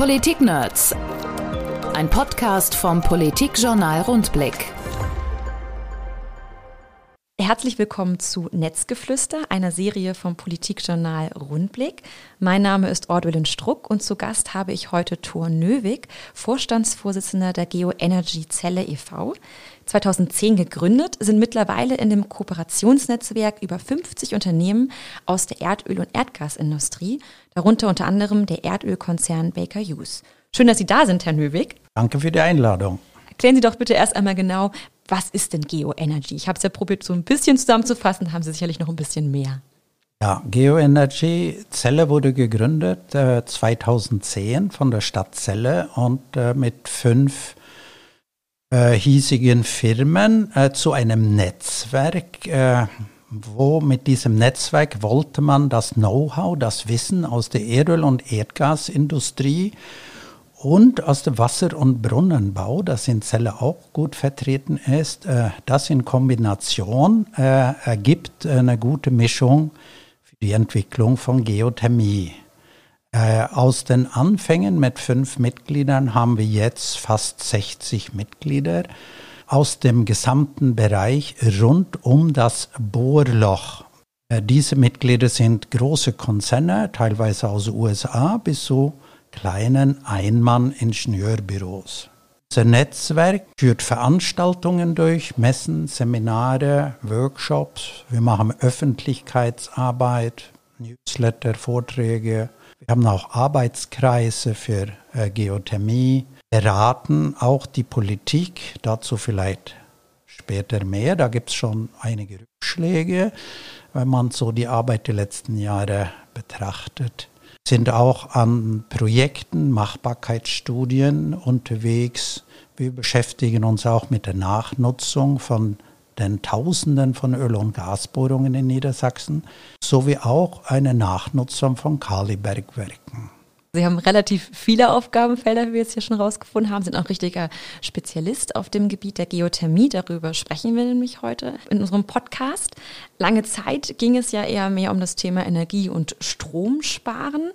Politik-Nerds. Ein Podcast vom Politikjournal Rundblick. Herzlich willkommen zu Netzgeflüster, einer Serie vom Politikjournal Rundblick. Mein Name ist Ordwillen Struck und zu Gast habe ich heute Thor Nöwig, Vorstandsvorsitzender der Geoenergy Zelle e.V. 2010 gegründet, sind mittlerweile in dem Kooperationsnetzwerk über 50 Unternehmen aus der Erdöl- und Erdgasindustrie, darunter unter anderem der Erdölkonzern Baker Hughes. Schön, dass Sie da sind, Herr Nöwig. Danke für die Einladung. Erklären Sie doch bitte erst einmal genau, was ist denn Geoenergy? Ich habe es ja probiert, so ein bisschen zusammenzufassen, haben Sie sicherlich noch ein bisschen mehr. Ja, Geoenergy Celle wurde gegründet äh, 2010 von der Stadt Celle und äh, mit fünf äh, hiesigen Firmen äh, zu einem Netzwerk, äh, wo mit diesem Netzwerk wollte man das Know-how, das Wissen aus der Erdöl- und Erdgasindustrie und aus dem Wasser- und Brunnenbau, das in Celle auch gut vertreten ist, äh, das in Kombination äh, ergibt eine gute Mischung für die Entwicklung von Geothermie. Äh, aus den Anfängen mit fünf Mitgliedern haben wir jetzt fast 60 Mitglieder aus dem gesamten Bereich rund um das Bohrloch. Äh, diese Mitglieder sind große Konzerne, teilweise aus den USA bis zu kleinen Einmann-Ingenieurbüros. Unser Netzwerk führt Veranstaltungen durch, Messen, Seminare, Workshops. Wir machen Öffentlichkeitsarbeit, Newsletter, Vorträge, wir haben auch Arbeitskreise für äh, Geothermie, beraten auch die Politik, dazu vielleicht später mehr. Da gibt es schon einige Rückschläge, wenn man so die Arbeit der letzten Jahre betrachtet. Sind auch an Projekten, Machbarkeitsstudien unterwegs. Wir beschäftigen uns auch mit der Nachnutzung von den Tausenden von Öl- und Gasbohrungen in Niedersachsen, sowie auch eine Nachnutzung von Kalibergwerken. Sie haben relativ viele Aufgabenfelder, wie wir jetzt hier schon rausgefunden haben, sind auch richtiger Spezialist auf dem Gebiet der Geothermie. Darüber sprechen wir nämlich heute in unserem Podcast. Lange Zeit ging es ja eher mehr um das Thema Energie- und Stromsparen.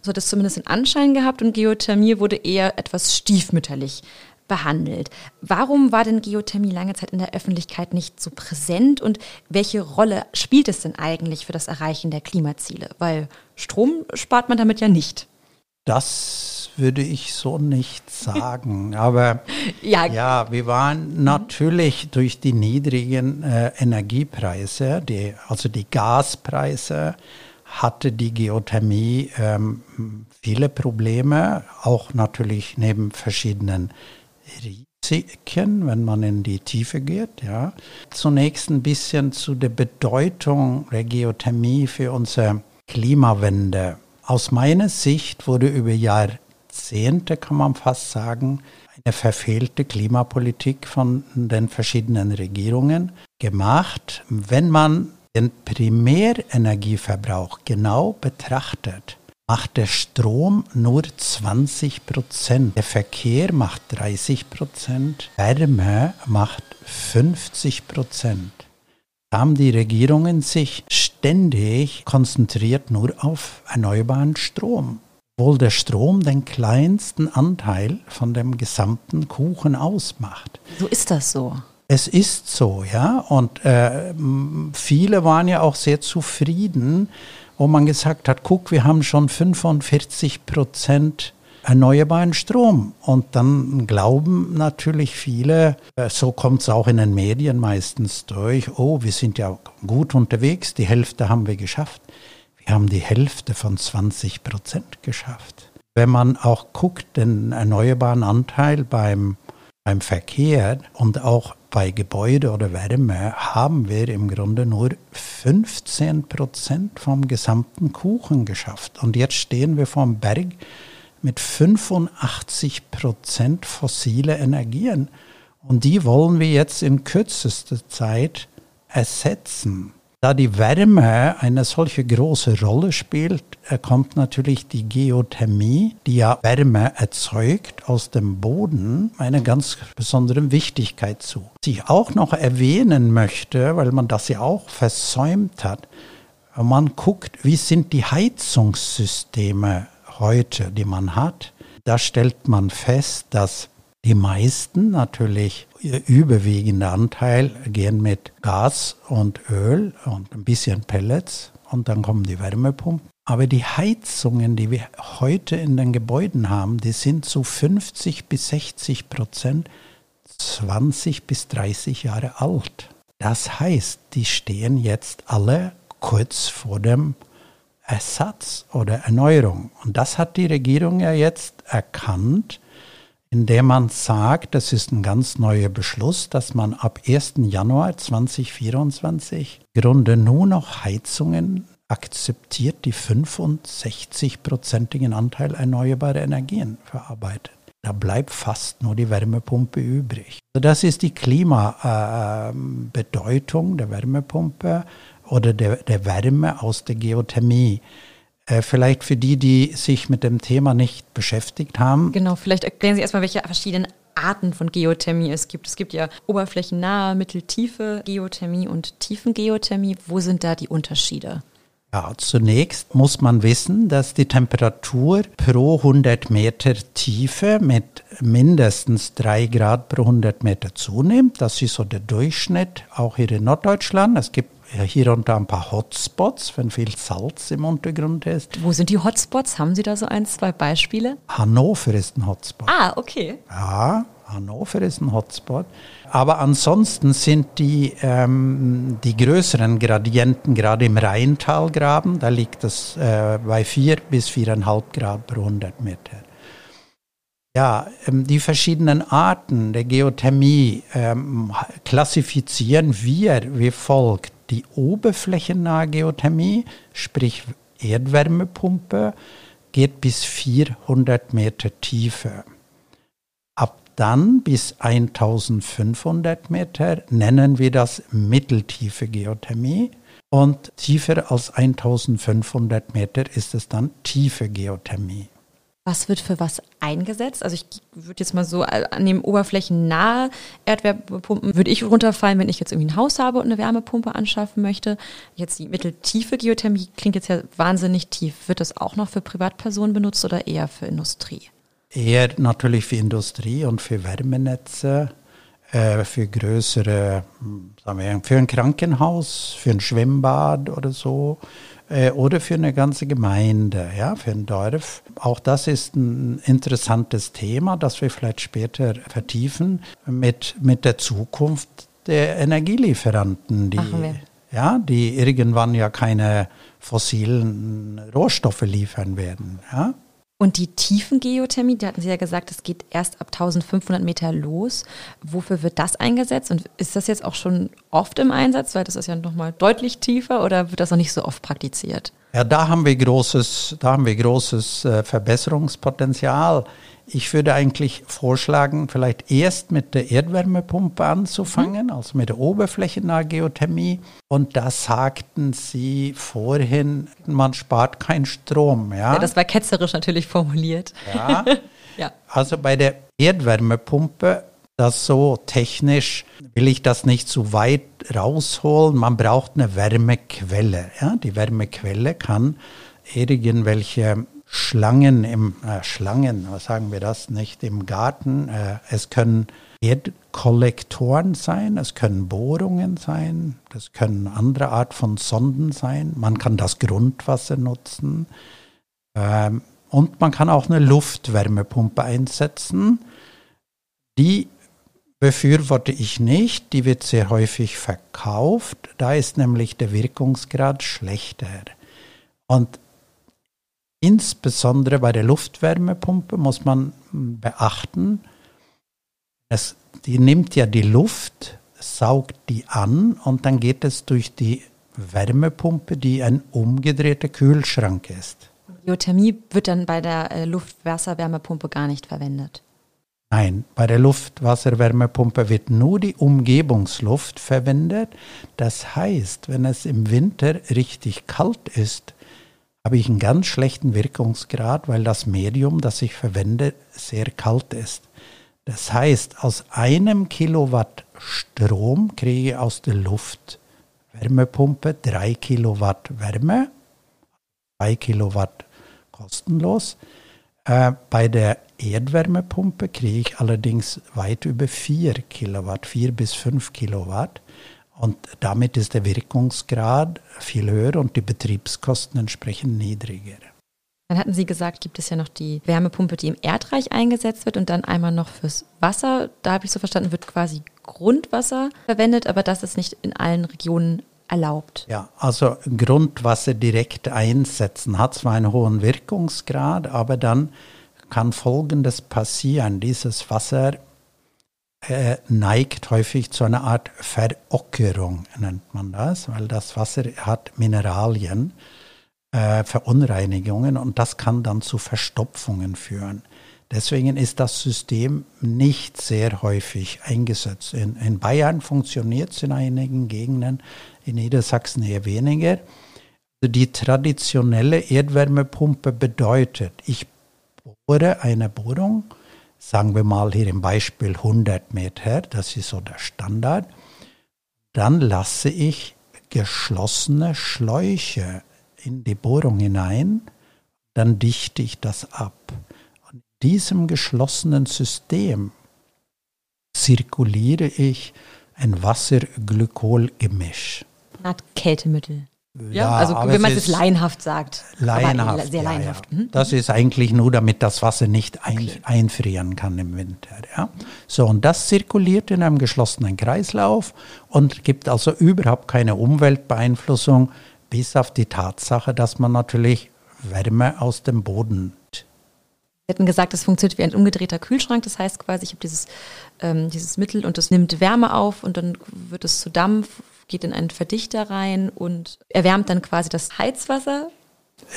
So hat es zumindest den Anschein gehabt und Geothermie wurde eher etwas stiefmütterlich behandelt. Warum war denn Geothermie lange Zeit in der Öffentlichkeit nicht so präsent und welche Rolle spielt es denn eigentlich für das Erreichen der Klimaziele? Weil Strom spart man damit ja nicht. Das würde ich so nicht sagen. Aber ja. ja, wir waren natürlich durch die niedrigen äh, Energiepreise, die, also die Gaspreise, hatte die Geothermie ähm, viele Probleme, auch natürlich neben verschiedenen Risiken, wenn man in die Tiefe geht. Ja. Zunächst ein bisschen zu der Bedeutung der Geothermie für unsere Klimawende. Aus meiner Sicht wurde über Jahrzehnte, kann man fast sagen, eine verfehlte Klimapolitik von den verschiedenen Regierungen gemacht. Wenn man den Primärenergieverbrauch genau betrachtet, macht der Strom nur 20 Prozent. Der Verkehr macht 30 Prozent. Wärme macht 50 Prozent. Haben die Regierungen sich ständig konzentriert nur auf erneuerbaren Strom. Obwohl der Strom den kleinsten Anteil von dem gesamten Kuchen ausmacht. So ist das so. Es ist so, ja. Und äh, viele waren ja auch sehr zufrieden, wo man gesagt hat, guck, wir haben schon 45 Prozent erneuerbaren Strom. Und dann glauben natürlich viele, äh, so kommt es auch in den Medien meistens durch, oh, wir sind ja gut unterwegs, die Hälfte haben wir geschafft. Wir haben die Hälfte von 20 Prozent geschafft. Wenn man auch guckt, den erneuerbaren Anteil beim, beim Verkehr und auch bei Gebäude oder Wärme haben wir im Grunde nur 15 Prozent vom gesamten Kuchen geschafft. Und jetzt stehen wir vom Berg mit 85 Prozent fossile Energien. Und die wollen wir jetzt in kürzester Zeit ersetzen. Da die Wärme eine solche große Rolle spielt, kommt natürlich die Geothermie, die ja Wärme erzeugt aus dem Boden, eine ganz besondere Wichtigkeit zu. Was ich auch noch erwähnen möchte, weil man das ja auch versäumt hat, man guckt, wie sind die Heizungssysteme heute, die man hat, da stellt man fest, dass die meisten natürlich überwiegende Anteil gehen mit Gas und Öl und ein bisschen Pellets und dann kommen die Wärmepumpen. Aber die Heizungen, die wir heute in den Gebäuden haben, die sind zu 50 bis 60 Prozent 20 bis 30 Jahre alt. Das heißt, die stehen jetzt alle kurz vor dem Ersatz oder Erneuerung. Und das hat die Regierung ja jetzt erkannt, indem man sagt, das ist ein ganz neuer Beschluss, dass man ab 1. Januar 2024 im Grunde nur noch Heizungen akzeptiert, die 65-prozentigen Anteil erneuerbarer Energien verarbeitet. Da bleibt fast nur die Wärmepumpe übrig. Also das ist die Klimabedeutung der Wärmepumpe oder der, der Wärme aus der Geothermie. Äh, vielleicht für die, die sich mit dem Thema nicht beschäftigt haben. Genau, vielleicht erklären Sie erstmal, welche verschiedenen Arten von Geothermie es gibt. Es gibt ja oberflächennahe, mitteltiefe Geothermie und Tiefengeothermie. Wo sind da die Unterschiede? Ja, zunächst muss man wissen, dass die Temperatur pro 100 Meter Tiefe mit mindestens 3 Grad pro 100 Meter zunimmt. Das ist so der Durchschnitt, auch hier in Norddeutschland. Es gibt hier und da ein paar Hotspots, wenn viel Salz im Untergrund ist. Wo sind die Hotspots? Haben Sie da so ein, zwei Beispiele? Hannover ist ein Hotspot. Ah, okay. Ja, Hannover ist ein Hotspot. Aber ansonsten sind die, ähm, die größeren Gradienten gerade im Rheintalgraben, da liegt es äh, bei 4 bis 4,5 Grad pro 100 Meter. Ja, ähm, die verschiedenen Arten der Geothermie ähm, klassifizieren wir wie folgt die oberflächennahe Geothermie, sprich Erdwärmepumpe, geht bis 400 Meter Tiefe. Ab dann bis 1500 Meter nennen wir das mitteltiefe Geothermie. Und tiefer als 1500 Meter ist es dann tiefe Geothermie. Was wird für was eingesetzt? Also ich würde jetzt mal so an dem oberflächennahe Erdwärmepumpen würde ich runterfallen, wenn ich jetzt irgendwie ein Haus habe und eine Wärmepumpe anschaffen möchte. Jetzt die mitteltiefe Geothermie klingt jetzt ja wahnsinnig tief. Wird das auch noch für Privatpersonen benutzt oder eher für Industrie? Eher natürlich für Industrie und für Wärmenetze, äh, für größere, hm, sagen wir, für ein Krankenhaus, für ein Schwimmbad oder so äh, oder für eine ganze Gemeinde, ja, für ein Dorf. Auch das ist ein interessantes Thema, das wir vielleicht später vertiefen mit, mit der Zukunft der Energielieferanten, die, ja, die irgendwann ja keine fossilen Rohstoffe liefern werden. Ja. Und die Tiefengeothermie, da hatten Sie ja gesagt, es geht erst ab 1500 Meter los. Wofür wird das eingesetzt? Und ist das jetzt auch schon oft im Einsatz? Weil das ist ja nochmal deutlich tiefer oder wird das noch nicht so oft praktiziert? Ja, da haben wir großes, da haben wir großes äh, Verbesserungspotenzial. Ich würde eigentlich vorschlagen, vielleicht erst mit der Erdwärmepumpe anzufangen, mhm. also mit der oberflächennahen Geothermie. Und da sagten Sie vorhin, man spart keinen Strom. Ja, ja das war ketzerisch natürlich formuliert. Ja. ja. Also bei der Erdwärmepumpe, das so technisch will ich das nicht zu weit rausholen. Man braucht eine Wärmequelle. Ja, die Wärmequelle kann irgendwelche Schlangen im äh, Schlangen, was sagen wir das nicht im Garten. Äh, es können Erdkollektoren sein, es können Bohrungen sein, das können andere Art von Sonden sein. Man kann das Grundwasser nutzen ähm, und man kann auch eine Luftwärmepumpe einsetzen. Die befürworte ich nicht, die wird sehr häufig verkauft. Da ist nämlich der Wirkungsgrad schlechter. Und Insbesondere bei der Luftwärmepumpe muss man beachten, es, die nimmt ja die Luft, saugt die an und dann geht es durch die Wärmepumpe, die ein umgedrehter Kühlschrank ist. Geothermie wird dann bei der äh, Luftwasserwärmepumpe gar nicht verwendet. Nein, bei der Luftwasserwärmepumpe wird nur die Umgebungsluft verwendet. Das heißt, wenn es im Winter richtig kalt ist, habe ich einen ganz schlechten Wirkungsgrad, weil das Medium, das ich verwende, sehr kalt ist. Das heißt, aus einem Kilowatt Strom kriege ich aus der Luftwärmepumpe drei Kilowatt Wärme, zwei Kilowatt kostenlos. Äh, bei der Erdwärmepumpe kriege ich allerdings weit über 4 Kilowatt, 4 bis 5 Kilowatt. Und damit ist der Wirkungsgrad viel höher und die Betriebskosten entsprechend niedriger. Dann hatten Sie gesagt, gibt es ja noch die Wärmepumpe, die im Erdreich eingesetzt wird und dann einmal noch fürs Wasser. Da habe ich so verstanden, wird quasi Grundwasser verwendet, aber das ist nicht in allen Regionen erlaubt. Ja, also Grundwasser direkt einsetzen hat zwar einen hohen Wirkungsgrad, aber dann kann Folgendes passieren. Dieses Wasser neigt häufig zu einer Art Verockerung, nennt man das, weil das Wasser hat Mineralien, äh, Verunreinigungen und das kann dann zu Verstopfungen führen. Deswegen ist das System nicht sehr häufig eingesetzt. In, in Bayern funktioniert es in einigen Gegenden, in Niedersachsen eher weniger. Die traditionelle Erdwärmepumpe bedeutet, ich bohre eine Bohrung, sagen wir mal hier im Beispiel 100 Meter, das ist so der Standard, dann lasse ich geschlossene Schläuche in die Bohrung hinein, dann dichte ich das ab. Und in diesem geschlossenen System zirkuliere ich ein Wasser-Glykol-Gemisch. Eine Art Kältemittel. Ja, also wenn man es laienhaft sagt. Laienhaft, sehr laienhaft. Ja, ja. Mhm. Das ist eigentlich nur, damit das Wasser nicht ein, okay. einfrieren kann im Winter. Ja. So, und das zirkuliert in einem geschlossenen Kreislauf und gibt also überhaupt keine Umweltbeeinflussung, bis auf die Tatsache, dass man natürlich Wärme aus dem Boden Sie hätten gesagt, das funktioniert wie ein umgedrehter Kühlschrank. Das heißt quasi, ich habe dieses, ähm, dieses Mittel und das nimmt Wärme auf und dann wird es zu Dampf geht in einen Verdichter rein und erwärmt dann quasi das Heizwasser.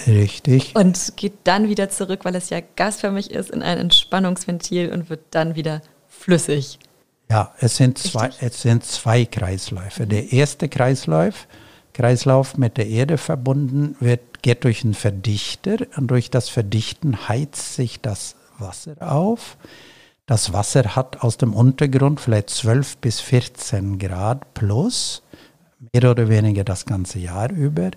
Richtig. Und geht dann wieder zurück, weil es ja gasförmig ist, in ein Entspannungsventil und wird dann wieder flüssig. Ja, es sind zwei, es sind zwei Kreisläufe. Der erste Kreislauf, Kreislauf mit der Erde verbunden, wird, geht durch einen Verdichter und durch das Verdichten heizt sich das Wasser auf. Das Wasser hat aus dem Untergrund vielleicht 12 bis 14 Grad plus mehr oder weniger das ganze Jahr über.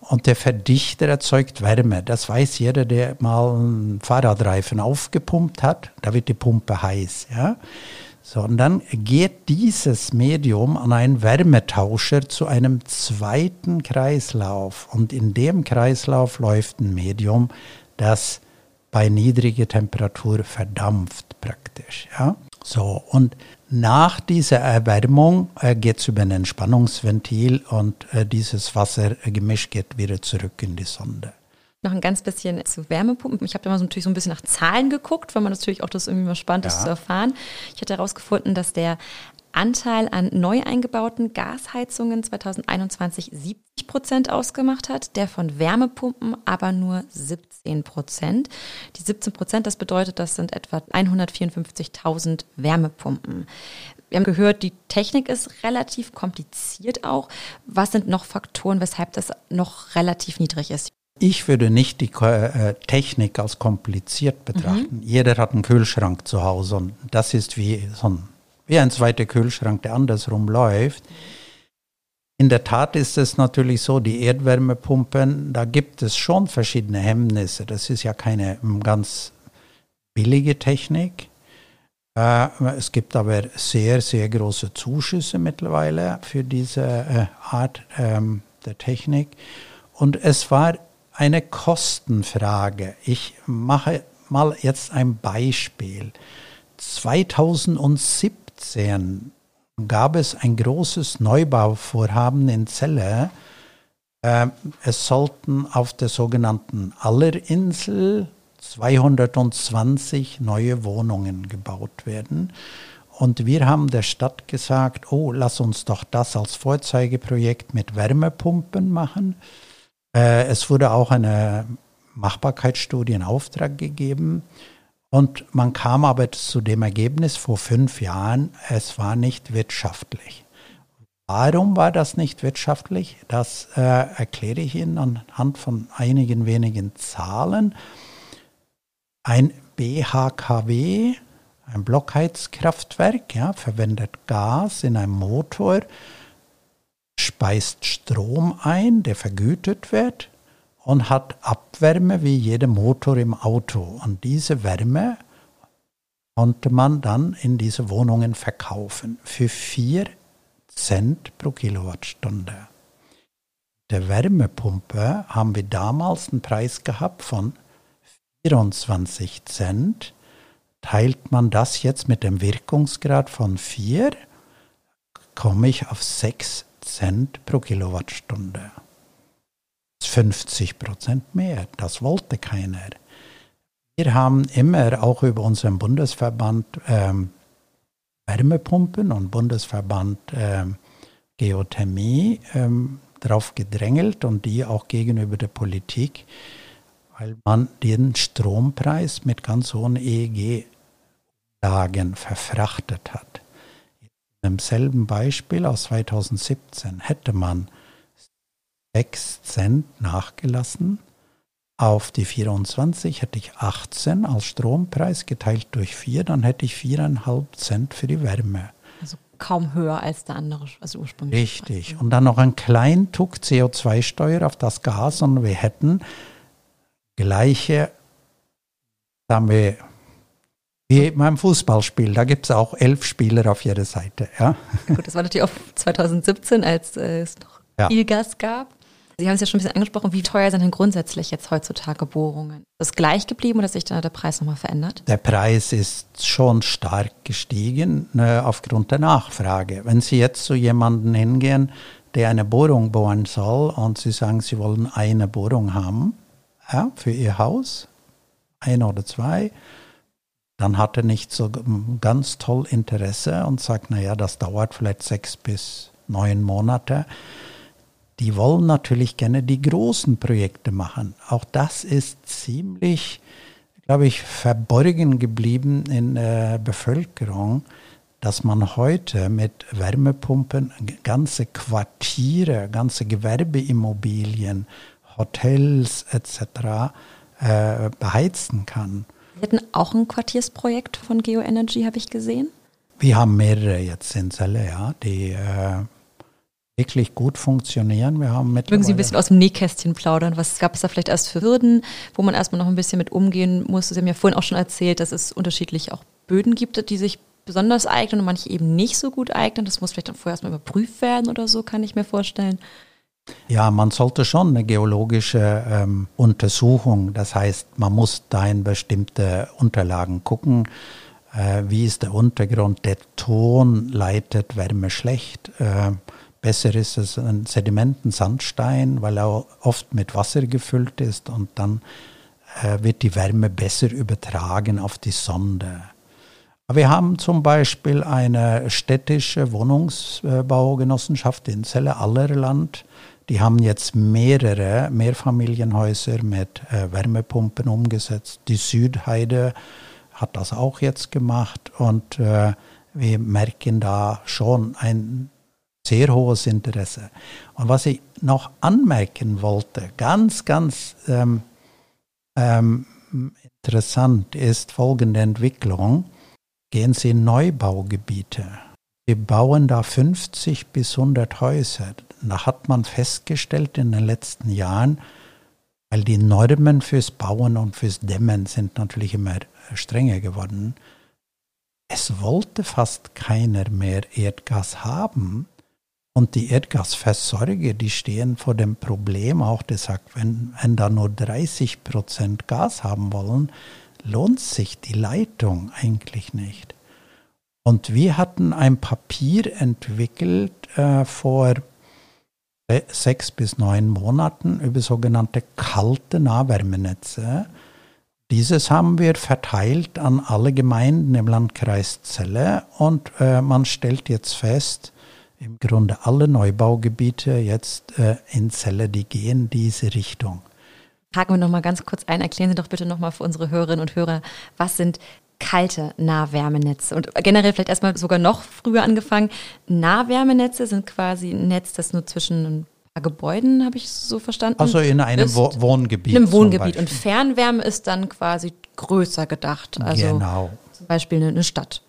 Und der Verdichter erzeugt Wärme. Das weiß jeder, der mal einen Fahrradreifen aufgepumpt hat. Da wird die Pumpe heiß. Ja? Dann geht dieses Medium an einen Wärmetauscher zu einem zweiten Kreislauf. Und in dem Kreislauf läuft ein Medium, das bei niedriger Temperatur verdampft praktisch. Ja? So, und nach dieser Erwärmung äh, geht es über ein Entspannungsventil und äh, dieses Wassergemisch geht wieder zurück in die Sonde. Noch ein ganz bisschen zu Wärmepumpen. Ich habe da mal so natürlich so ein bisschen nach Zahlen geguckt, weil man natürlich auch das irgendwie mal spannend ist zu erfahren. Ich hatte herausgefunden, dass der Anteil an neu eingebauten Gasheizungen 2021 70 Prozent ausgemacht hat, der von Wärmepumpen aber nur 17 Prozent. Die 17 Prozent, das bedeutet, das sind etwa 154.000 Wärmepumpen. Wir haben gehört, die Technik ist relativ kompliziert auch. Was sind noch Faktoren, weshalb das noch relativ niedrig ist? Ich würde nicht die äh, Technik als kompliziert betrachten. Mhm. Jeder hat einen Kühlschrank zu Hause und das ist wie so ein wie ein zweiter Kühlschrank, der andersrum läuft. In der Tat ist es natürlich so, die Erdwärmepumpen, da gibt es schon verschiedene Hemmnisse. Das ist ja keine ganz billige Technik. Äh, es gibt aber sehr, sehr große Zuschüsse mittlerweile für diese äh, Art ähm, der Technik. Und es war eine Kostenfrage. Ich mache mal jetzt ein Beispiel. 2017 2017 gab es ein großes Neubauvorhaben in Celle. Ähm, es sollten auf der sogenannten Allerinsel 220 neue Wohnungen gebaut werden. Und wir haben der Stadt gesagt, oh, lass uns doch das als Vorzeigeprojekt mit Wärmepumpen machen. Äh, es wurde auch eine Machbarkeitsstudie in Auftrag gegeben. Und man kam aber zu dem Ergebnis vor fünf Jahren, es war nicht wirtschaftlich. Warum war das nicht wirtschaftlich? Das äh, erkläre ich Ihnen anhand von einigen wenigen Zahlen. Ein BHKW, ein Blockheizkraftwerk, ja, verwendet Gas in einem Motor, speist Strom ein, der vergütet wird und hat Abwärme wie jeder Motor im Auto. Und diese Wärme konnte man dann in diese Wohnungen verkaufen für 4 Cent pro Kilowattstunde. Der Wärmepumpe haben wir damals einen Preis gehabt von 24 Cent. Teilt man das jetzt mit dem Wirkungsgrad von 4, komme ich auf 6 Cent pro Kilowattstunde. 50 Prozent mehr. Das wollte keiner. Wir haben immer auch über unseren Bundesverband ähm, Wärmepumpen und Bundesverband ähm, Geothermie ähm, darauf gedrängelt und die auch gegenüber der Politik, weil man den Strompreis mit ganz hohen EEG-Lagen verfrachtet hat. Im selben Beispiel aus 2017 hätte man 6 Cent nachgelassen. Auf die 24 hätte ich 18 als Strompreis geteilt durch 4, dann hätte ich 4,5 Cent für die Wärme. Also kaum höher als der andere, also ursprünglich. Richtig. Und dann noch ein kleinen Tuck CO2-Steuer auf das Gas und wir hätten gleiche, sagen wir, wie beim Fußballspiel, da gibt es auch elf Spieler auf jeder Seite. Ja? Gut, das war natürlich auch 2017, als äh, es noch ja. viel Gas gab. Sie haben es ja schon ein bisschen angesprochen, wie teuer sind denn grundsätzlich jetzt heutzutage Bohrungen? Ist das gleich geblieben oder hat sich da der Preis nochmal verändert? Der Preis ist schon stark gestiegen ne, aufgrund der Nachfrage. Wenn Sie jetzt zu jemandem hingehen, der eine Bohrung bohren soll und Sie sagen, Sie wollen eine Bohrung haben ja, für Ihr Haus, eine oder zwei, dann hat er nicht so ganz toll Interesse und sagt, naja, das dauert vielleicht sechs bis neun Monate die wollen natürlich gerne die großen Projekte machen. Auch das ist ziemlich, glaube ich, verborgen geblieben in der Bevölkerung, dass man heute mit Wärmepumpen ganze Quartiere, ganze Gewerbeimmobilien, Hotels etc. Äh, beheizen kann. Wir hatten auch ein Quartiersprojekt von GeoEnergy, habe ich gesehen. Wir haben mehrere jetzt in Celle, ja, die äh, wirklich gut funktionieren. Wir haben Mögen Sie ein bisschen aus dem Nähkästchen plaudern? Was gab es da vielleicht erst für Hürden, wo man erstmal noch ein bisschen mit umgehen musste? Sie haben ja vorhin auch schon erzählt, dass es unterschiedlich auch Böden gibt, die sich besonders eignen und manche eben nicht so gut eignen. Das muss vielleicht dann vorher erstmal überprüft werden oder so, kann ich mir vorstellen. Ja, man sollte schon eine geologische ähm, Untersuchung, das heißt, man muss da in bestimmte Unterlagen gucken. Äh, wie ist der Untergrund? Der Ton leitet Wärme schlecht. Äh, Besser ist es ein Sedimentensandstein, weil er oft mit Wasser gefüllt ist und dann äh, wird die Wärme besser übertragen auf die Sonde. Wir haben zum Beispiel eine städtische Wohnungsbaugenossenschaft in Celle Allerland. Die haben jetzt mehrere Mehrfamilienhäuser mit äh, Wärmepumpen umgesetzt. Die Südheide hat das auch jetzt gemacht und äh, wir merken da schon ein sehr hohes Interesse. Und was ich noch anmerken wollte, ganz, ganz ähm, ähm, interessant ist folgende Entwicklung. Gehen Sie in Neubaugebiete. Wir bauen da 50 bis 100 Häuser. Da hat man festgestellt in den letzten Jahren, weil die Normen fürs Bauen und fürs Dämmen sind natürlich immer strenger geworden. Es wollte fast keiner mehr Erdgas haben, und die Erdgasversorger, die stehen vor dem Problem auch, der sagt, wenn, wenn da nur 30 Prozent Gas haben wollen, lohnt sich die Leitung eigentlich nicht. Und wir hatten ein Papier entwickelt äh, vor sechs bis neun Monaten über sogenannte kalte Nahwärmenetze. Dieses haben wir verteilt an alle Gemeinden im Landkreis Celle und äh, man stellt jetzt fest, im Grunde alle Neubaugebiete jetzt äh, in Celle, die gehen diese Richtung. Haken wir noch mal ganz kurz ein. Erklären Sie doch bitte noch mal für unsere Hörerinnen und Hörer, was sind kalte Nahwärmenetze und generell vielleicht erstmal sogar noch früher angefangen. Nahwärmenetze sind quasi ein Netz, das nur zwischen ein paar Gebäuden, habe ich so verstanden. Also in einem ist, Wohngebiet. In einem Wohngebiet. Und Fernwärme ist dann quasi größer gedacht. Also genau. zum Beispiel eine Stadt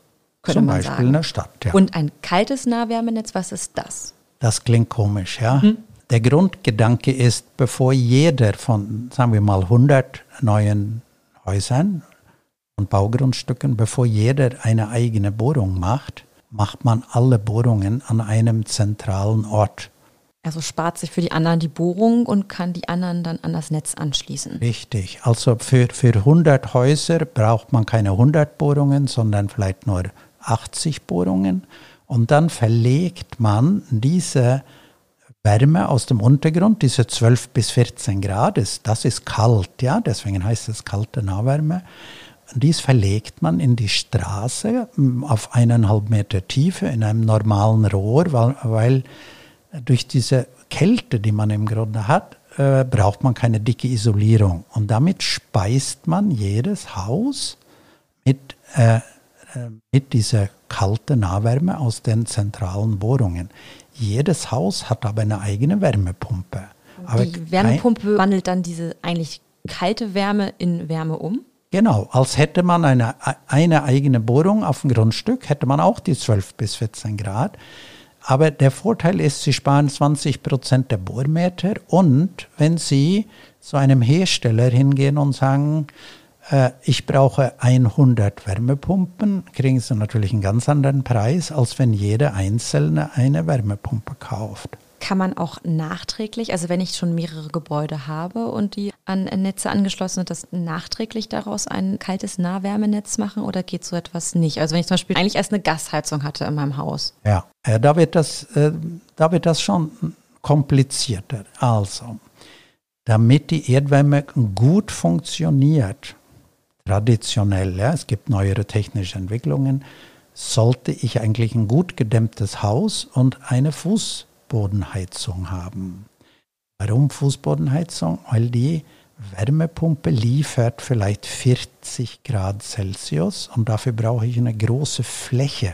könnte Zum man Beispiel sagen. eine Stadt, ja. Und ein kaltes Nahwärmenetz, was ist das? Das klingt komisch, ja. Hm. Der Grundgedanke ist, bevor jeder von, sagen wir mal, 100 neuen Häusern und Baugrundstücken, bevor jeder eine eigene Bohrung macht, macht man alle Bohrungen an einem zentralen Ort. Also spart sich für die anderen die Bohrung und kann die anderen dann an das Netz anschließen. Richtig. Also für, für 100 Häuser braucht man keine 100 Bohrungen, sondern vielleicht nur 80 Bohrungen. Und dann verlegt man diese Wärme aus dem Untergrund, diese 12 bis 14 Grad, ist, das ist kalt, ja, deswegen heißt es kalte Nahwärme. Dies verlegt man in die Straße auf eineinhalb Meter Tiefe in einem normalen Rohr, weil, weil durch diese Kälte, die man im Grunde hat, äh, braucht man keine dicke Isolierung. Und damit speist man jedes Haus mit, äh mit dieser kalten Nahwärme aus den zentralen Bohrungen. Jedes Haus hat aber eine eigene Wärmepumpe. Aber die Wärmepumpe wandelt dann diese eigentlich kalte Wärme in Wärme um? Genau, als hätte man eine, eine eigene Bohrung auf dem Grundstück, hätte man auch die 12 bis 14 Grad. Aber der Vorteil ist, Sie sparen 20 Prozent der Bohrmeter und wenn Sie zu einem Hersteller hingehen und sagen, ich brauche 100 Wärmepumpen, kriegen Sie natürlich einen ganz anderen Preis, als wenn jeder Einzelne eine Wärmepumpe kauft. Kann man auch nachträglich, also wenn ich schon mehrere Gebäude habe und die an Netze angeschlossen sind, das nachträglich daraus ein kaltes Nahwärmenetz machen oder geht so etwas nicht? Also wenn ich zum Beispiel eigentlich erst eine Gasheizung hatte in meinem Haus. Ja, äh, da wird das, äh, da wird das schon komplizierter. Also, damit die Erdwärme gut funktioniert, traditionell, ja, es gibt neuere technische Entwicklungen, sollte ich eigentlich ein gut gedämmtes Haus und eine Fuß Fußbodenheizung haben. Warum Fußbodenheizung? Weil die Wärmepumpe liefert vielleicht 40 Grad Celsius und dafür brauche ich eine große Fläche,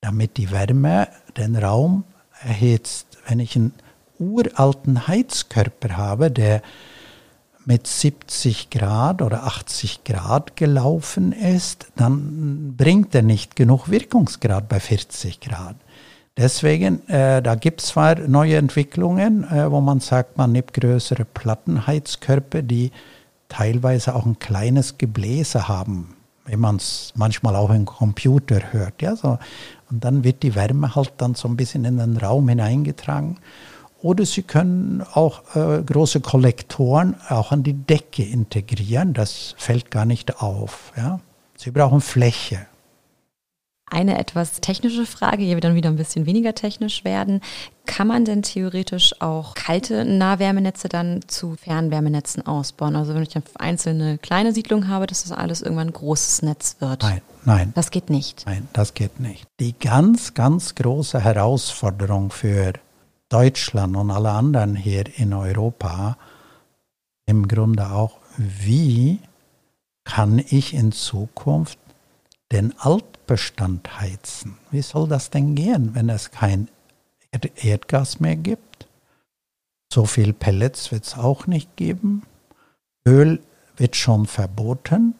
damit die Wärme den Raum erhitzt. Wenn ich einen uralten Heizkörper habe, der mit 70 Grad oder 80 Grad gelaufen ist, dann bringt er nicht genug Wirkungsgrad bei 40 Grad. Deswegen, äh, da gibt es zwar neue Entwicklungen, äh, wo man sagt, man nimmt größere Plattenheizkörper, die teilweise auch ein kleines Gebläse haben, wie man es manchmal auch im Computer hört. Ja, so. Und dann wird die Wärme halt dann so ein bisschen in den Raum hineingetragen. Oder Sie können auch äh, große Kollektoren auch an die Decke integrieren. Das fällt gar nicht auf. Ja? Sie brauchen Fläche. Eine etwas technische Frage, hier wird dann wieder ein bisschen weniger technisch werden. Kann man denn theoretisch auch kalte Nahwärmenetze dann zu Fernwärmenetzen ausbauen? Also wenn ich eine einzelne kleine Siedlung habe, dass das alles irgendwann ein großes Netz wird? Nein, nein. Das geht nicht. Nein, das geht nicht. Die ganz, ganz große Herausforderung für Deutschland und alle anderen hier in Europa, im Grunde auch, wie kann ich in Zukunft den Altbestand heizen. Wie soll das denn gehen, wenn es kein Erdgas mehr gibt? So viel Pellets wird es auch nicht geben. Öl wird schon verboten.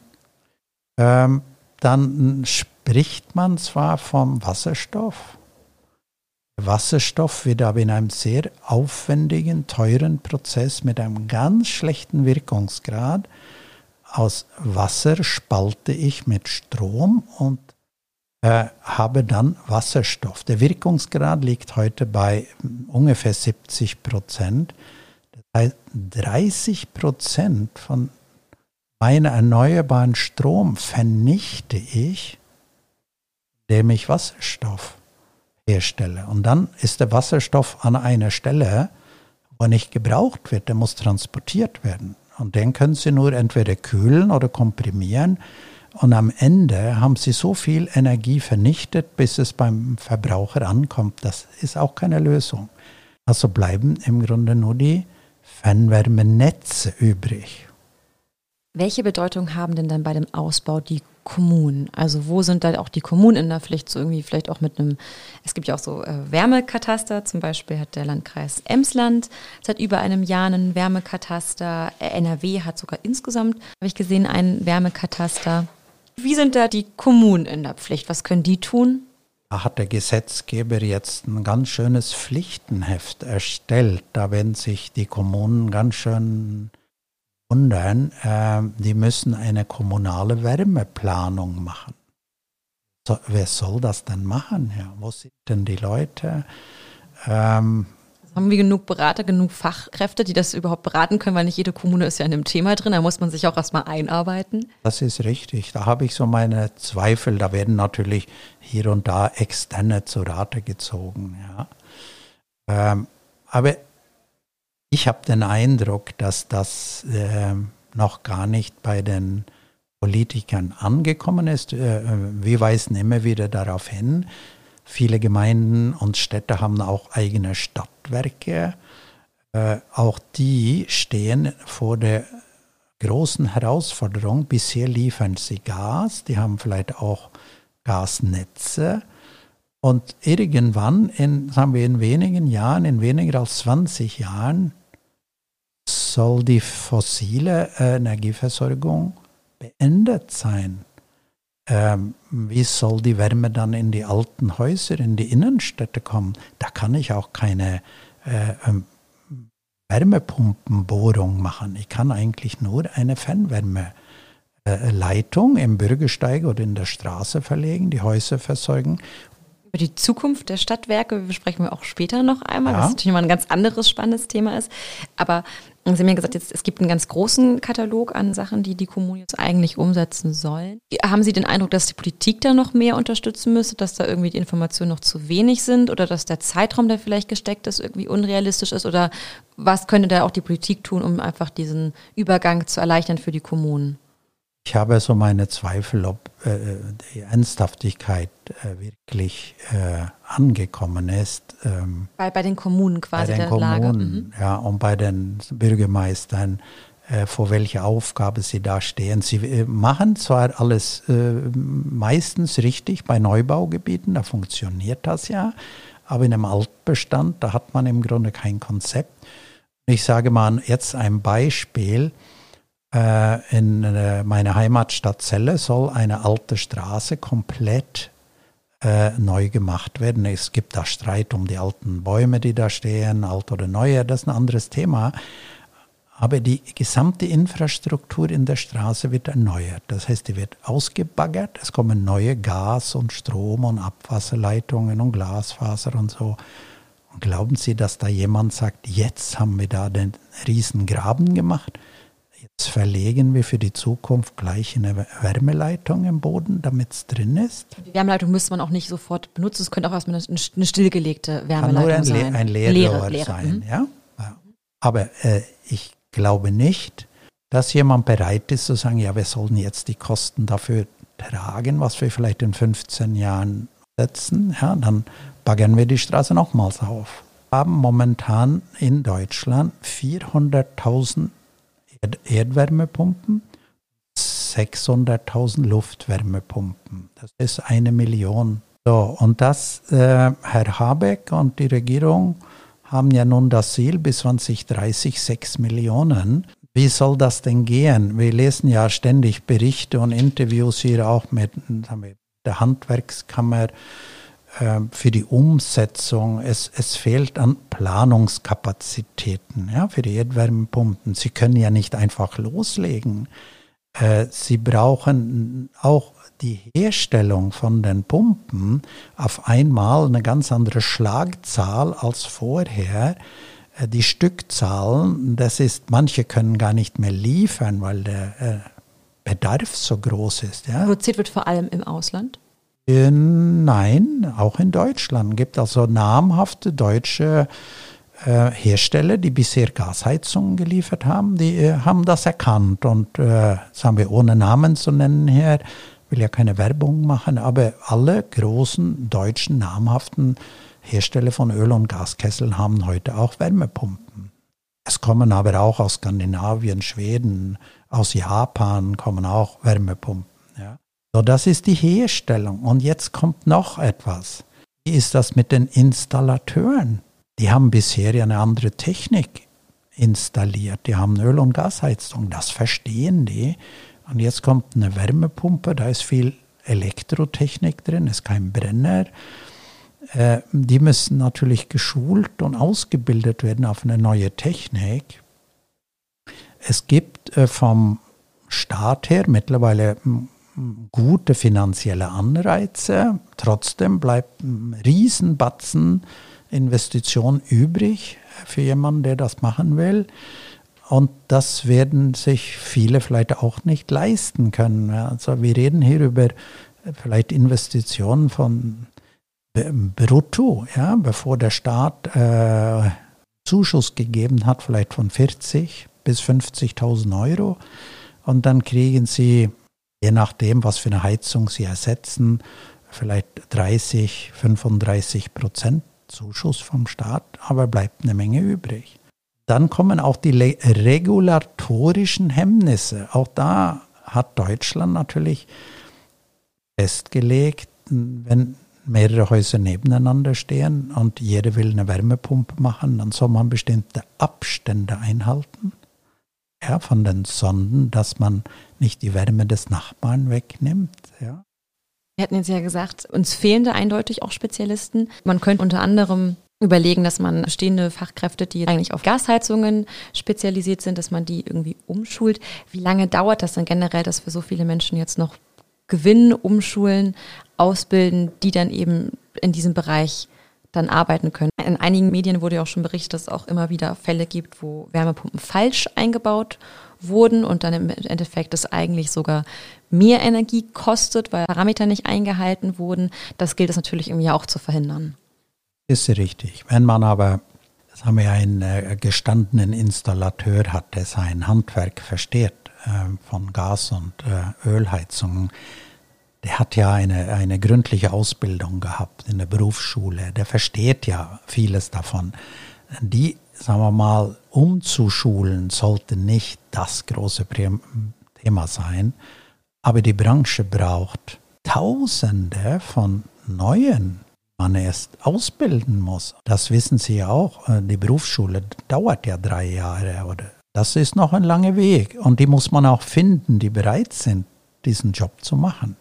Ähm, dann spricht man zwar vom Wasserstoff. Wasserstoff wird aber in einem sehr aufwendigen, teuren Prozess mit einem ganz schlechten Wirkungsgrad aus Wasser spalte ich mit Strom und äh, habe dann Wasserstoff. Der Wirkungsgrad liegt heute bei ungefähr 70 Prozent. Das heißt, 30 Prozent von meinem erneuerbaren Strom vernichte ich, indem ich Wasserstoff herstelle. Und dann ist der Wasserstoff an einer Stelle, wo er nicht gebraucht wird, der muss transportiert werden. Und den können Sie nur entweder kühlen oder komprimieren. Und am Ende haben Sie so viel Energie vernichtet, bis es beim Verbraucher ankommt. Das ist auch keine Lösung. Also bleiben im Grunde nur die Fernwärmenetze übrig. Welche Bedeutung haben denn dann bei dem Ausbau die Kommunen? Also wo sind da auch die Kommunen in der Pflicht, so irgendwie vielleicht auch mit einem, es gibt ja auch so äh, Wärmekataster, zum Beispiel hat der Landkreis Emsland seit über einem Jahr einen Wärmekataster, äh, NRW hat sogar insgesamt, habe ich gesehen, einen Wärmekataster. Wie sind da die Kommunen in der Pflicht? Was können die tun? Da hat der Gesetzgeber jetzt ein ganz schönes Pflichtenheft erstellt. Da werden sich die Kommunen ganz schön sondern äh, die müssen eine kommunale Wärmeplanung machen. So, wer soll das denn machen? Ja, wo sind denn die Leute? Ähm, haben wir genug Berater, genug Fachkräfte, die das überhaupt beraten können, weil nicht jede Kommune ist ja in dem Thema drin, da muss man sich auch erstmal einarbeiten. Das ist richtig. Da habe ich so meine Zweifel. Da werden natürlich hier und da Externe zu Rate gezogen. Ja. Ähm, aber ich habe den Eindruck, dass das äh, noch gar nicht bei den Politikern angekommen ist. Äh, wir weisen immer wieder darauf hin, Viele Gemeinden und Städte haben auch eigene Stadtwerke. Äh, auch die stehen vor der großen Herausforderung. Bisher liefern sie Gas, die haben vielleicht auch Gasnetze. Und irgendwann, in, sagen wir in wenigen Jahren, in weniger als 20 Jahren, soll die fossile äh, Energieversorgung beendet sein. Ähm, wie soll die Wärme dann in die alten Häuser, in die Innenstädte kommen? Da kann ich auch keine äh, ähm, Wärmepumpenbohrung machen. Ich kann eigentlich nur eine Fernwärmeleitung im Bürgersteig oder in der Straße verlegen, die Häuser versorgen über die Zukunft der Stadtwerke besprechen wir auch später noch einmal, ja. was natürlich mal ein ganz anderes spannendes Thema ist. Aber Sie haben ja gesagt, jetzt, es gibt einen ganz großen Katalog an Sachen, die die Kommunen jetzt eigentlich umsetzen sollen. Haben Sie den Eindruck, dass die Politik da noch mehr unterstützen müsste, dass da irgendwie die Informationen noch zu wenig sind oder dass der Zeitraum, der vielleicht gesteckt ist, irgendwie unrealistisch ist? Oder was könnte da auch die Politik tun, um einfach diesen Übergang zu erleichtern für die Kommunen? Ich habe so meine Zweifel, ob äh, die Ernsthaftigkeit äh, wirklich äh, angekommen ist. Ähm, bei, bei den Kommunen quasi bei den der Kommunen. Mhm. Ja, und bei den Bürgermeistern, äh, vor welcher Aufgabe sie da stehen. Sie äh, machen zwar alles äh, meistens richtig bei Neubaugebieten, da funktioniert das ja, aber in einem Altbestand, da hat man im Grunde kein Konzept. Ich sage mal jetzt ein Beispiel äh, in äh, meiner Heimatstadt Celle soll eine alte Straße komplett äh, neu gemacht werden. Es gibt da Streit um die alten Bäume, die da stehen, alt oder neu, das ist ein anderes Thema. Aber die gesamte Infrastruktur in der Straße wird erneuert. Das heißt, die wird ausgebaggert. Es kommen neue Gas- und Strom- und Abwasserleitungen und Glasfaser und so. Und glauben Sie, dass da jemand sagt, jetzt haben wir da den riesen Graben gemacht? Jetzt verlegen wir für die Zukunft gleich eine Wärmeleitung im Boden, damit es drin ist. Die Wärmeleitung müsste man auch nicht sofort benutzen. Es könnte auch erstmal eine stillgelegte Wärmeleitung Kann nur ein, sein. ein Leerrohr Leere, sein. Mhm. Ja? Aber äh, ich glaube nicht, dass jemand bereit ist zu sagen, ja, wir sollen jetzt die Kosten dafür tragen, was wir vielleicht in 15 Jahren setzen. Ja, dann baggern wir die Straße nochmals auf. Wir haben momentan in Deutschland 400.000 Erdwärmepumpen, 600.000 Luftwärmepumpen. Das ist eine Million. So, und das, äh, Herr Habeck und die Regierung haben ja nun das Ziel bis 2030 6 Millionen. Wie soll das denn gehen? Wir lesen ja ständig Berichte und Interviews hier auch mit der Handwerkskammer für die Umsetzung, es, es fehlt an Planungskapazitäten ja, für die Erdwärmepumpen. Sie können ja nicht einfach loslegen. Äh, Sie brauchen auch die Herstellung von den Pumpen auf einmal eine ganz andere Schlagzahl als vorher. Äh, die Stückzahlen, das ist, manche können gar nicht mehr liefern, weil der äh, Bedarf so groß ist. Ja. Produziert wird vor allem im Ausland? Nein, auch in Deutschland gibt also namhafte deutsche äh, Hersteller, die bisher Gasheizungen geliefert haben, die äh, haben das erkannt und äh, sagen wir ohne Namen zu nennen her, will ja keine Werbung machen, aber alle großen deutschen namhaften Hersteller von Öl- und Gaskesseln haben heute auch Wärmepumpen. Es kommen aber auch aus Skandinavien, Schweden, aus Japan kommen auch Wärmepumpen. So, das ist die Herstellung. Und jetzt kommt noch etwas. Wie ist das mit den Installateuren? Die haben bisher ja eine andere Technik installiert. Die haben Öl- und Gasheizung. Das verstehen die. Und jetzt kommt eine Wärmepumpe. Da ist viel Elektrotechnik drin, ist kein Brenner. Äh, die müssen natürlich geschult und ausgebildet werden auf eine neue Technik. es gibt äh, vom Staat her mittlerweile gute finanzielle Anreize. Trotzdem bleibt ein Riesenbatzen Investition übrig für jemanden, der das machen will. Und das werden sich viele vielleicht auch nicht leisten können. Also wir reden hier über vielleicht Investitionen von brutto, ja, bevor der Staat äh, Zuschuss gegeben hat, vielleicht von 40 bis 50.000 Euro. Und dann kriegen sie, je nachdem, was für eine Heizung sie ersetzen, vielleicht 30, 35 Prozent Zuschuss vom Staat, aber bleibt eine Menge übrig. Dann kommen auch die regulatorischen Hemmnisse. Auch da hat Deutschland natürlich festgelegt, wenn mehrere Häuser nebeneinander stehen und jeder will eine Wärmepumpe machen, dann soll man bestimmte Abstände einhalten ja, von den Sonden, dass man nicht die Wärme des Nachbarn wegnimmt. Ja. Wir hatten jetzt ja gesagt, uns fehlen da eindeutig auch Spezialisten. Man könnte unter anderem überlegen, dass man bestehende Fachkräfte, die eigentlich auf Gasheizungen spezialisiert sind, dass man die irgendwie umschult. Wie lange dauert das denn generell, dass wir so viele Menschen jetzt noch gewinnen, umschulen, ausbilden, die dann eben in diesem Bereich dann arbeiten können. In einigen Medien wurde ja auch schon berichtet, dass es auch immer wieder Fälle gibt, wo Wärmepumpen falsch eingebaut wurden und dann im Endeffekt es eigentlich sogar mehr Energie kostet, weil Parameter nicht eingehalten wurden. Das gilt es natürlich irgendwie auch zu verhindern. Ist richtig. Wenn man aber, das haben wir einen äh, gestandenen Installateur hat, der sein Handwerk versteht äh, von Gas- und äh, Ölheizungen, der hat ja eine, eine gründliche Ausbildung gehabt in der Berufsschule. Der versteht ja vieles davon. Die, sagen wir mal, umzuschulen sollte nicht das große Thema sein. Aber die Branche braucht Tausende von neuen man erst ausbilden muss. Das wissen Sie ja auch. Äh, die Berufsschule dauert ja drei Jahre oder das ist noch ein langer Weg und die muss man auch finden, die bereit sind, diesen Job zu machen.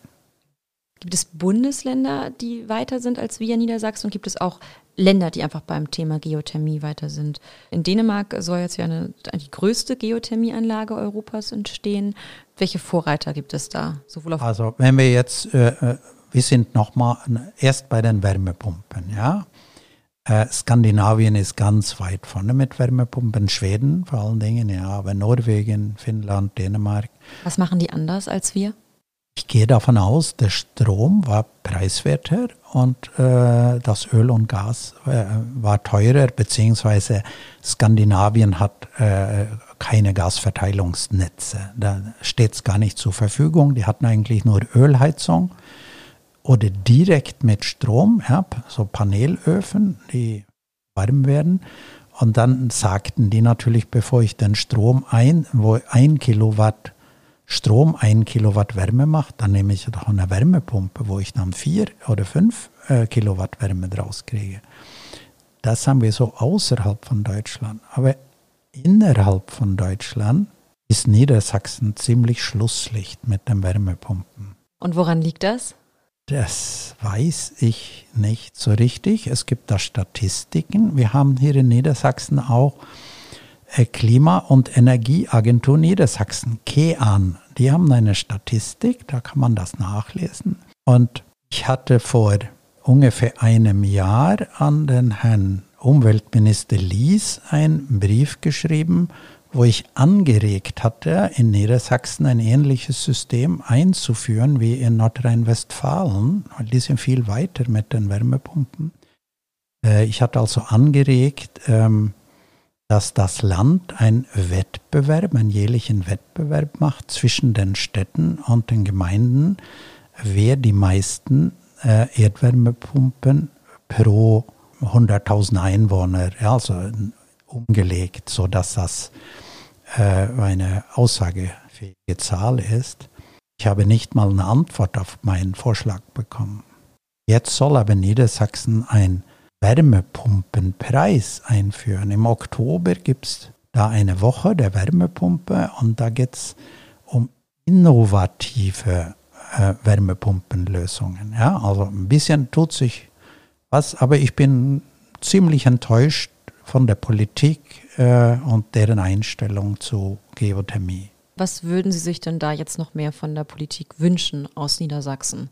Gibt es Bundesländer, die weiter sind als wir in Niedersachsen und gibt es auch Länder, die einfach beim Thema Geothermie weiter sind? In Dänemark soll jetzt ja eine, die größte Geothermieanlage Europas entstehen. Welche Vorreiter gibt es da? Also wenn wir jetzt äh, äh wir sind nochmal erst bei den Wärmepumpen. Ja? Äh, Skandinavien ist ganz weit vorne mit Wärmepumpen, Schweden vor allen Dingen, ja, aber Norwegen, Finnland, Dänemark. Was machen die anders als wir? Ich gehe davon aus, der Strom war preiswerter und äh, das Öl und Gas äh, war teurer, beziehungsweise Skandinavien hat äh, keine Gasverteilungsnetze. Da steht es gar nicht zur Verfügung. Die hatten eigentlich nur Ölheizung oder direkt mit Strom, ja, so Panelöfen, die warm werden. Und dann sagten die natürlich, bevor ich den Strom ein, wo ein Kilowatt Strom ein Kilowatt Wärme macht, dann nehme ich doch eine Wärmepumpe, wo ich dann vier oder fünf äh, Kilowatt Wärme draus kriege. Das haben wir so außerhalb von Deutschland. Aber innerhalb von Deutschland ist Niedersachsen ziemlich Schlusslicht mit den Wärmepumpen. Und woran liegt das? Das weiß ich nicht so richtig. Es gibt da Statistiken. Wir haben hier in Niedersachsen auch Klima- und Energieagentur Niedersachsen, KEAN. Die haben eine Statistik, da kann man das nachlesen. Und ich hatte vor ungefähr einem Jahr an den Herrn Umweltminister Lies einen Brief geschrieben wo ich angeregt hatte, in Niedersachsen ein ähnliches System einzuführen wie in Nordrhein-Westfalen, die sind viel weiter mit den Wärmepumpen. Äh, ich hatte also angeregt, ähm, dass das Land einen Wettbewerb, einen jährlichen Wettbewerb macht zwischen den Städten und den Gemeinden, wer die meisten äh, Erdwärmepumpen pro 100.000 Einwohner, also umgelegt, sodass das äh, eine aussagefähige Zahl ist. Ich habe nicht mal eine Antwort auf meinen Vorschlag bekommen. Jetzt soll aber Niedersachsen ein Wärmepumpenpreis einführen. Im Oktober gibt es da eine Woche der Wärmepumpe und da geht es um innovative äh, Wärmepumpenlösungen. Ja, also ein bisschen tut sich was, aber ich bin ziemlich enttäuscht von der Politik äh, und deren Einstellung zu Geothermie. Was würden Sie sich denn da jetzt noch mehr von der Politik wünschen aus Niedersachsen?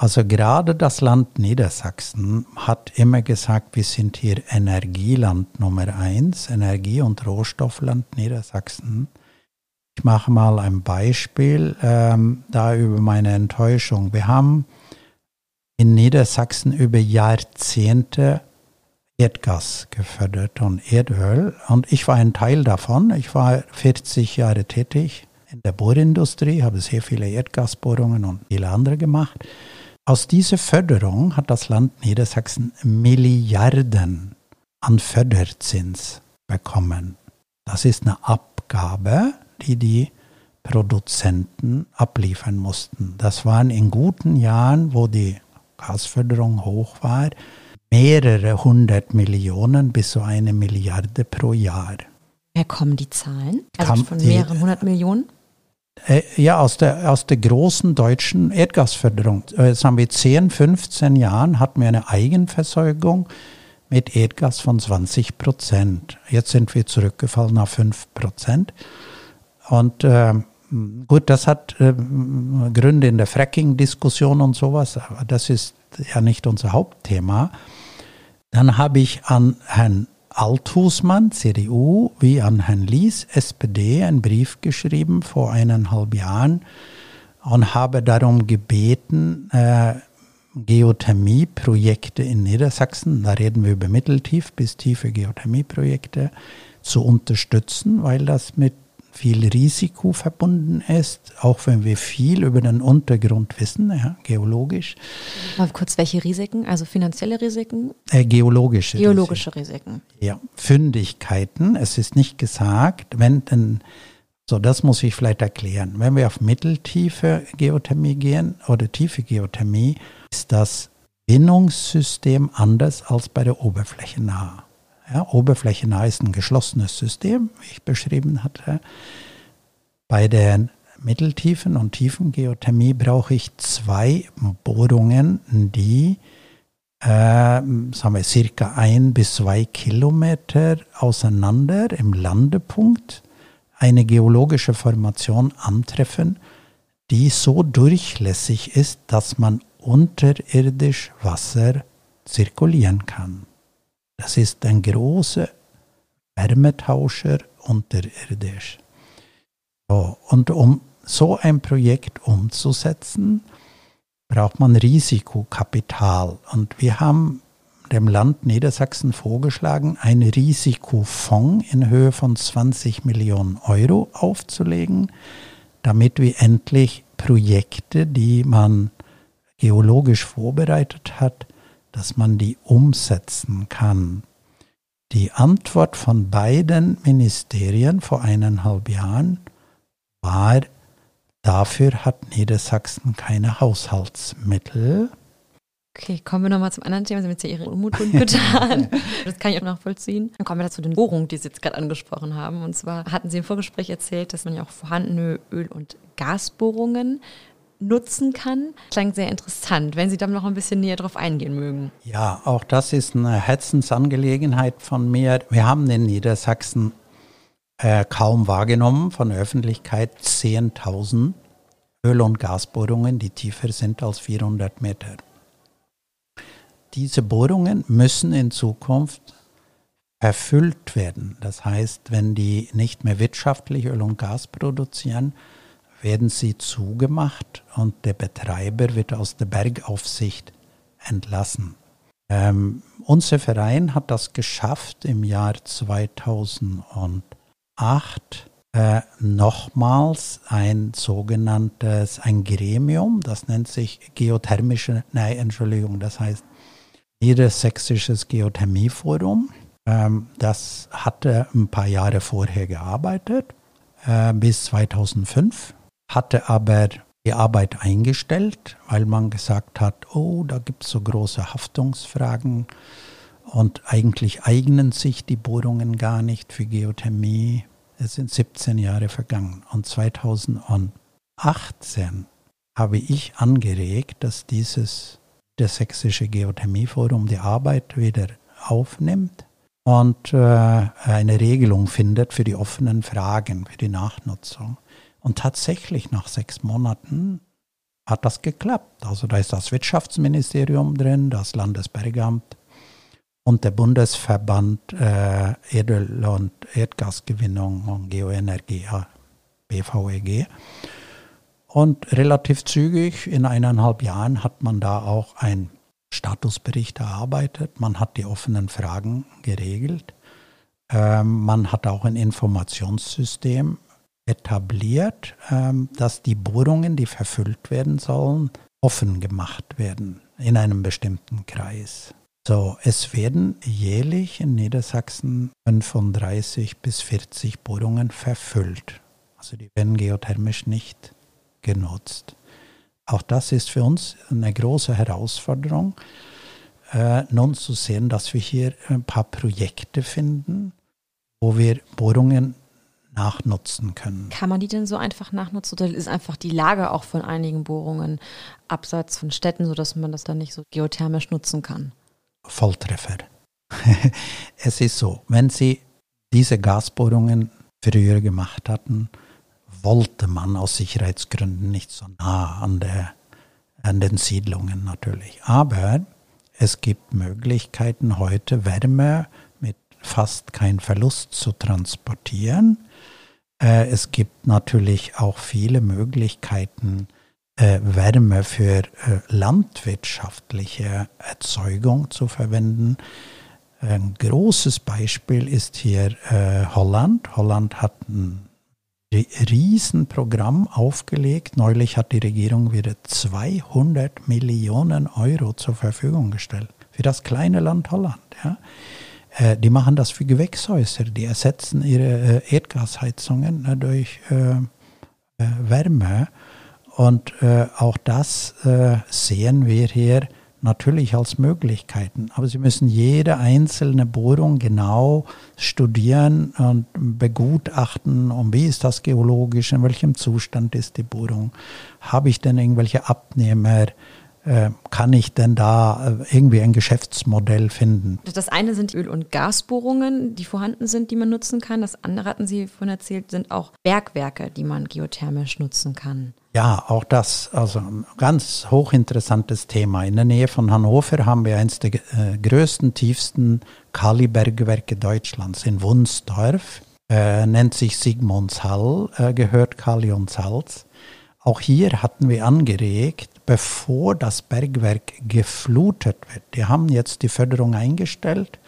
Also gerade das Land Niedersachsen hat immer gesagt, wir sind hier Energieland Nummer eins, Energie- und Rohstoffland Niedersachsen. Ich mache mal ein Beispiel ähm, da über meine Enttäuschung. Wir haben in Niedersachsen über Jahrzehnte Erdgas gefördert und Erdöl. Und ich war ein Teil davon. Ich war 40 Jahre tätig in der Bohrindustrie, habe sehr viele Erdgasbohrungen und viele andere gemacht. Aus dieser Förderung hat das Land Niedersachsen Milliarden an Förderzins bekommen. Das ist eine Abgabe, die die Produzenten abliefern mussten. Das waren in guten Jahren, wo die Gasförderung hoch war, mehrere hundert Millionen bis zu eine Milliarde pro Jahr. Woher kommen die Zahlen? Also von mehreren hundert Millionen? Äh, ja, aus der, aus der großen deutschen Erdgasförderung. Jetzt haben wir 10, 15 Jahren hatten wir eine Eigenversorgung mit Erdgas von 20 Prozent. Jetzt sind wir zurückgefallen auf 5 Prozent. Und äh, gut, das hat äh, Gründe in der Fracking-Diskussion und sowas, aber das ist ja nicht unser Hauptthema. Dann habe ich an Herrn Althusmann, CDU, wie an Herrn Lies, SPD, einen Brief geschrieben vor eineinhalb Jahren und habe darum gebeten, äh, Geothermieprojekte in Niedersachsen, da reden wir über mitteltief bis tiefe Geothermieprojekte, zu unterstützen, weil das mit viel Risiko verbunden ist, auch wenn wir viel über den Untergrund wissen, ja, geologisch. Mal kurz, welche Risiken? Also finanzielle Risiken? Äh, geologische. Geologische Risiken. Risiken. Ja, Fündigkeiten. Es ist nicht gesagt, wenn denn, so das muss ich vielleicht erklären. Wenn wir auf mitteltiefe Geothermie gehen oder tiefe Geothermie, ist das Bindungssystem anders als bei der Oberfläche nah. Ja, oberflächennah ist ein geschlossenes System, wie ich beschrieben hatte. Bei der mitteltiefen und tiefen Geothermie brauche ich zwei Bohrungen, die äh, sagen wir, circa ein bis zwei Kilometer auseinander im Landepunkt eine geologische Formation antreffen, die so durchlässig ist, dass man unterirdisch Wasser zirkulieren kann. Das ist ein großer Wärmetauscher unterirdisch. So, und um so ein Projekt umzusetzen, braucht man Risikokapital. Und wir haben dem Land Niedersachsen vorgeschlagen, einen Risikofonds in Höhe von 20 Millionen Euro aufzulegen, damit wir endlich Projekte, die man geologisch vorbereitet hat, dass man die umsetzen kann. Die Antwort von beiden Ministerien vor eineinhalb Jahren war, dafür hat Niedersachsen keine Haushaltsmittel. Okay, kommen wir nochmal zum anderen Thema. Sie haben jetzt ja Ihre Unmut getan. das kann ich auch nachvollziehen. Dann kommen wir zu den Bohrungen, die Sie jetzt gerade angesprochen haben. Und zwar hatten Sie im Vorgespräch erzählt, dass man ja auch vorhandene Öl- und Gasbohrungen nutzen kann. Klang sehr interessant, wenn Sie da noch ein bisschen näher drauf eingehen mögen. Ja, auch das ist eine Herzensangelegenheit von mir. Wir haben in Niedersachsen äh, kaum wahrgenommen von der Öffentlichkeit 10.000 Öl- und Gasbohrungen, die tiefer sind als 400 Meter. Diese Bohrungen müssen in Zukunft erfüllt werden. Das heißt, wenn die nicht mehr wirtschaftlich Öl und Gas produzieren, werden sie zugemacht und der Betreiber wird aus der Bergaufsicht entlassen. Ähm, unser Verein hat das geschafft im Jahr 2008 äh, nochmals ein sogenanntes ein Gremium, das nennt sich geothermische, nein, Entschuldigung, das heißt Niedersächsisches Geothermieforum. Ähm, das hatte ein paar Jahre vorher gearbeitet, äh, bis 2005 hatte aber die Arbeit eingestellt, weil man gesagt hat, oh, da gibt es so große Haftungsfragen und eigentlich eignen sich die Bohrungen gar nicht für Geothermie. Es sind 17 Jahre vergangen und 2018 habe ich angeregt, dass dieses das Sächsische Geothermieforum die Arbeit wieder aufnimmt und äh, eine Regelung findet für die offenen Fragen, für die Nachnutzung. Und tatsächlich nach sechs Monaten hat das geklappt. Also da ist das Wirtschaftsministerium drin, das Landesbergamt und der Bundesverband äh, Edel- und Erdgasgewinnung und Geoenergie, BVEG. Und relativ zügig, in eineinhalb Jahren, hat man da auch einen Statusbericht erarbeitet. Man hat die offenen Fragen geregelt. Ähm, man hat auch ein Informationssystem etabliert, ähm, dass die Bohrungen, die verfüllt werden sollen, offen gemacht werden in einem bestimmten Kreis. So, es werden jährlich in Niedersachsen 35 bis 40 Bohrungen verfüllt. Also die werden geothermisch nicht genutzt. Auch das ist für uns eine große Herausforderung, äh, nun zu sehen, dass wir hier ein paar Projekte finden, wo wir Bohrungen nachnutzen können. Kann man die denn so einfach nachnutzen oder ist einfach die Lage auch von einigen Bohrungen abseits von Städten, sodass man das dann nicht so geothermisch nutzen kann? Volltreffer. es ist so, wenn Sie diese Gasbohrungen früher gemacht hatten, wollte man aus Sicherheitsgründen nicht so nah an, der, an den Siedlungen natürlich. Aber es gibt Möglichkeiten heute Wärme fast kein Verlust zu transportieren. Äh, es gibt natürlich auch viele Möglichkeiten, äh, Wärme für äh, landwirtschaftliche Erzeugung zu verwenden. Ein großes Beispiel ist hier Holland. Holland hat ein Riesenprogramm aufgelegt. Neulich hat die Regierung wieder 200 Millionen Euro zur Verfügung gestellt für das kleine Land Holland. Ja. Äh, die machen das für Gewächshäuser. Die ersetzen ihre äh, Erdgasheizungen äh, durch Wärme. Und auch das sehen wir hier natürlich als Möglichkeiten. Aber Sie müssen jede einzelne Bohrung genau studieren und begutachten. Und wie ist das geologisch? In welchem Zustand ist die Bohrung? Habe ich denn irgendwelche Abnehmer? Äh, kann ich denn da äh, irgendwie ein Geschäftsmodell finden? Das eine sind Öl- und Gasbohrungen, die vorhanden sind, die man nutzen kann. Das andere hatten Sie vorhin erzählt, sind auch Bergwerke, die man geothermisch nutzen kann. Ja, auch das, also ein ganz hochinteressantes Thema. In der Nähe von Hannover haben wir eines der äh, größten, tiefsten Kalibergwerke Deutschlands in Wunsdorf. Äh, nennt sich Sigmundshall, äh, gehört Kali und Salz. Auch hier hatten wir angeregt, bevor das Bergwerk geflutet wird. Die haben jetzt die Förderung eingestellt,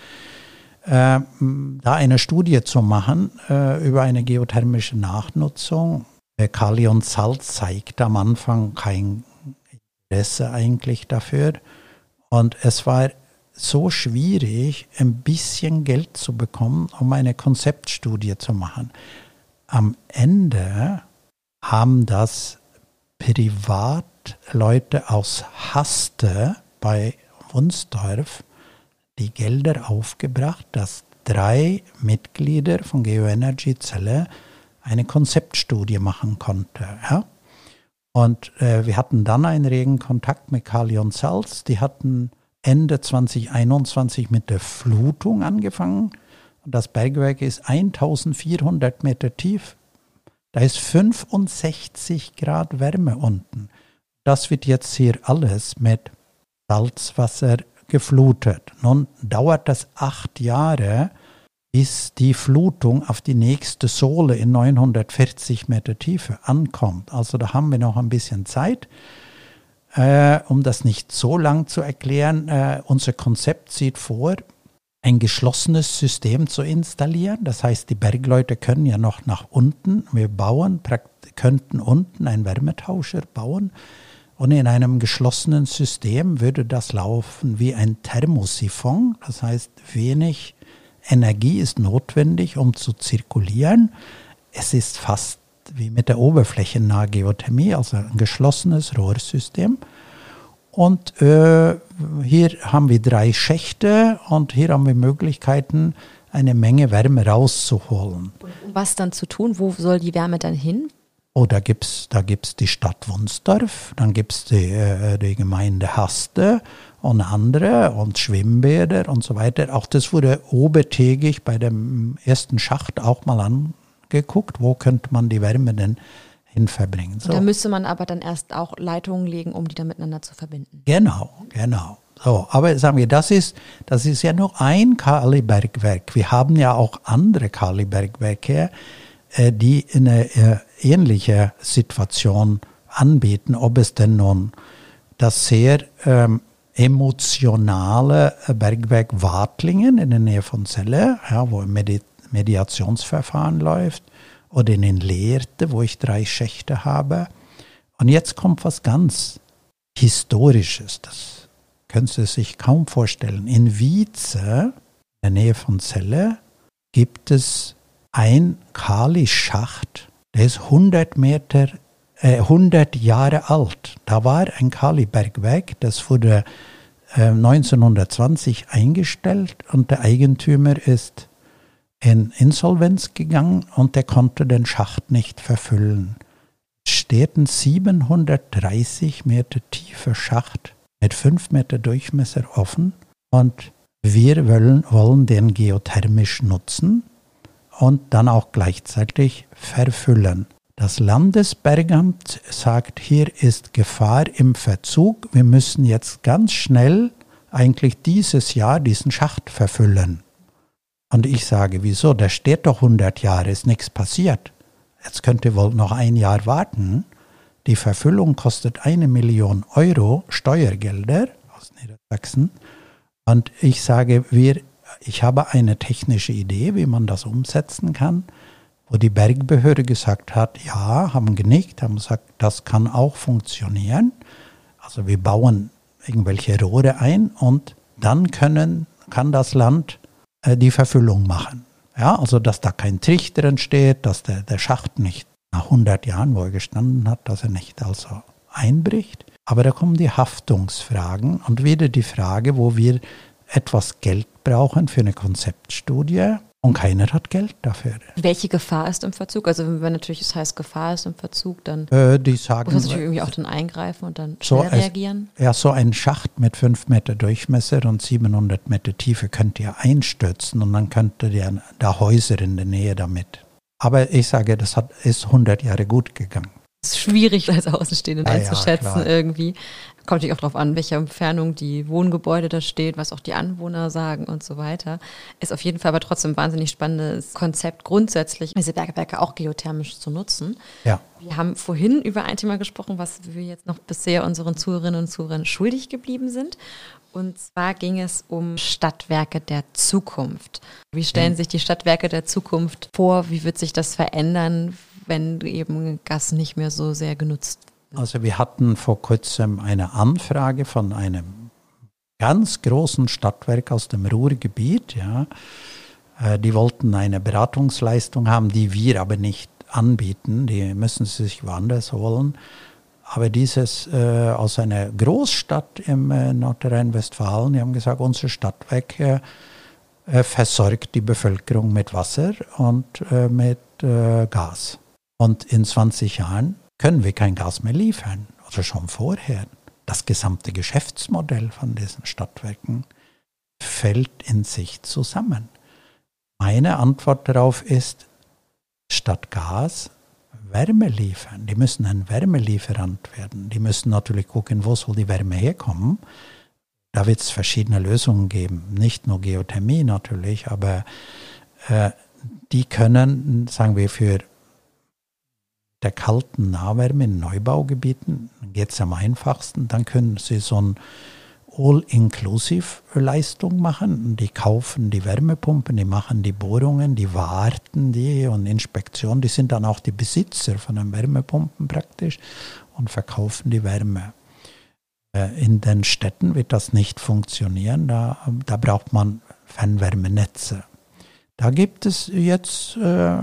äh, da eine Studie zu machen äh, über eine geothermische Nachnutzung. Kali und Salz zeigt am Anfang kein Interesse eigentlich dafür. Und es war so schwierig, ein bisschen Geld zu bekommen, um eine Konzeptstudie zu machen. Am Ende haben das Privatleute aus Haste bei Wunsdorf die Gelder aufgebracht, dass drei Mitglieder von Geoenergy Zelle eine Konzeptstudie machen konnte. Ja? Und äh, wir hatten dann einen regen Kontakt mit Kalion Salz. Die hatten Ende 2021 mit der Flutung angefangen. Das Bergwerk ist 1400 Meter tief. Da ist 65 Grad Wärme unten. Das wird jetzt hier alles mit Salzwasser geflutet. Nun dauert das acht Jahre, bis die Flutung auf die nächste Sohle in 940 Meter Tiefe ankommt. Also da haben wir noch ein bisschen Zeit. Äh, um das nicht so lang zu erklären, äh, unser Konzept sieht vor, ein geschlossenes System zu installieren. Das heißt, die Bergleute können ja noch nach unten. Wir bauen, könnten unten einen Wärmetauscher bauen. Und in einem geschlossenen System würde das laufen wie ein Thermosiphon. Das heißt, wenig Energie ist notwendig, um zu zirkulieren. Es ist fast wie mit der oberflächennahe Geothermie, also ein geschlossenes Rohrsystem. Und äh, hier haben wir drei Schächte und hier haben wir Möglichkeiten, eine Menge Wärme rauszuholen. Und was dann zu tun? Wo soll die Wärme dann hin? Oh, da gibt es da gibt's die Stadt Wunsdorf, dann gibt es die, äh, die Gemeinde Haste und andere und Schwimmbäder und so weiter. Auch das wurde obertägig bei dem ersten Schacht auch mal angeguckt, wo könnte man die Wärme denn hin verbringen. So. Da müsste man aber dann erst auch Leitungen legen, um die dann miteinander zu verbinden. Genau, genau. So, aber sagen wir, das ist, das ist ja nur ein Kalibergwerk. Wir haben ja auch andere Kalibergwerke, äh, die eine äh, ähnliche Situation anbieten, ob es denn nun das sehr ähm, emotionale Bergwerk Wartlingen in der Nähe von Celle, ja, wo ein Medi Mediationsverfahren läuft, oder in Leerte, wo ich drei Schächte habe. Und jetzt kommt was ganz Historisches. Das können Sie sich kaum vorstellen. In Wietze, in der Nähe von Celle, gibt es ein Kali-Schacht, der ist 100 Meter, äh, 100 Jahre alt. Da war ein Kali-Bergwerk, das wurde äh, 1920 eingestellt und der Eigentümer ist in Insolvenz gegangen und der konnte den Schacht nicht verfüllen. Es steht ein 730 Meter tiefer Schacht mit 5 Meter Durchmesser offen und wir wollen, wollen den geothermisch nutzen und dann auch gleichzeitig verfüllen. Das Landesbergamt sagt, hier ist Gefahr im Verzug. Wir müssen jetzt ganz schnell eigentlich dieses Jahr diesen Schacht verfüllen. Und ich sage, wieso? Der steht doch 100 Jahre, ist nichts passiert. Jetzt könnt ihr wohl noch ein Jahr warten. Die Verfüllung kostet eine Million Euro Steuergelder aus Niedersachsen. Und ich sage, wir, ich habe eine technische Idee, wie man das umsetzen kann, wo die Bergbehörde gesagt hat, ja, haben genickt, haben gesagt, das kann auch funktionieren. Also wir bauen irgendwelche Rohre ein und dann können, kann das Land äh, die Verfüllung machen. Ja, also dass da kein Trichter entsteht, dass der, der Schacht nicht nach 100 Jahren, wo er gestanden hat, dass er nicht also einbricht. Aber da kommen die Haftungsfragen und wieder die Frage, wo wir etwas Geld brauchen für eine Konzeptstudie. Und keiner hat Geld dafür. Welche Gefahr ist im Verzug? Also wenn natürlich es heißt, Gefahr ist im Verzug, dann äh, die sagen, muss man natürlich irgendwie auch dann eingreifen und dann schnell so reagieren. Es, ja, so ein Schacht mit 5 Meter Durchmesser und 700 Meter Tiefe könnte ja einstürzen und dann könnte ja da Häuser in der Nähe damit. Aber ich sage, das hat, ist 100 Jahre gut gegangen. Es ist schwierig als Außenstehenden ja, einzuschätzen ja, irgendwie. Kommt natürlich auch darauf an, welche Entfernung die Wohngebäude da steht, was auch die Anwohner sagen und so weiter. Ist auf jeden Fall aber trotzdem ein wahnsinnig spannendes Konzept, grundsätzlich diese Bergwerke auch geothermisch zu nutzen. Ja. Wir haben vorhin über ein Thema gesprochen, was wir jetzt noch bisher unseren Zuhörerinnen und Zuhörern schuldig geblieben sind. Und zwar ging es um Stadtwerke der Zukunft. Wie stellen sich die Stadtwerke der Zukunft vor? Wie wird sich das verändern? wenn eben Gas nicht mehr so sehr genutzt wird? Also wir hatten vor kurzem eine Anfrage von einem ganz großen Stadtwerk aus dem Ruhrgebiet. Ja. Äh, die wollten eine Beratungsleistung haben, die wir aber nicht anbieten. Die müssen sie sich woanders holen. Aber dieses äh, aus einer Großstadt im äh, Nordrhein-Westfalen, die haben gesagt, unser Stadtwerk äh, äh versorgt die Bevölkerung mit Wasser und äh, mit Gas. Und in 20 Jahren können wir kein Gas mehr liefern oder schon vorher. Das gesamte Geschäftsmodell von diesen Stadtwerken fällt in sich zusammen. Meine Antwort darauf ist, statt Gas Wärme liefern. Die müssen ein Wärmelieferant werden. Die müssen natürlich gucken, wo soll die Wärme herkommen. Da wird es verschiedene Lösungen geben. Nicht nur Geothermie natürlich, aber äh, die können, sagen wir, für der kalten Nahwärme in Neubaugebieten geht es am einfachsten. Dann können Sie so ein All-Inclusive-Leistung machen. Die kaufen die Wärmepumpen, die machen die Bohrungen, die warten die und Inspektion. Die sind dann auch die Besitzer von den Wärmepumpen praktisch und verkaufen die Wärme. Äh, in den Städten wird das nicht funktionieren. Da, da braucht man Fernwärmenetze. Da gibt es jetzt äh,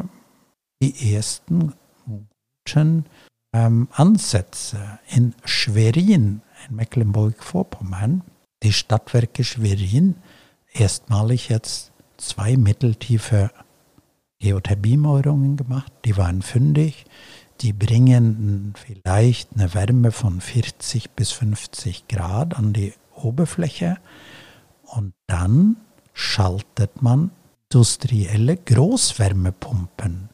die ersten guten ähm, Ansätze. In Schwerin, in Mecklenburg-Vorpommern, die Stadtwerke Schwerin erstmalig jetzt zwei mitteltiefe Geothermiemauerungen gemacht. Die waren fündig. Die bringen vielleicht eine Wärme von 40 bis 50 Grad an die Oberfläche und dann schaltet man industrielle Großwärmepumpen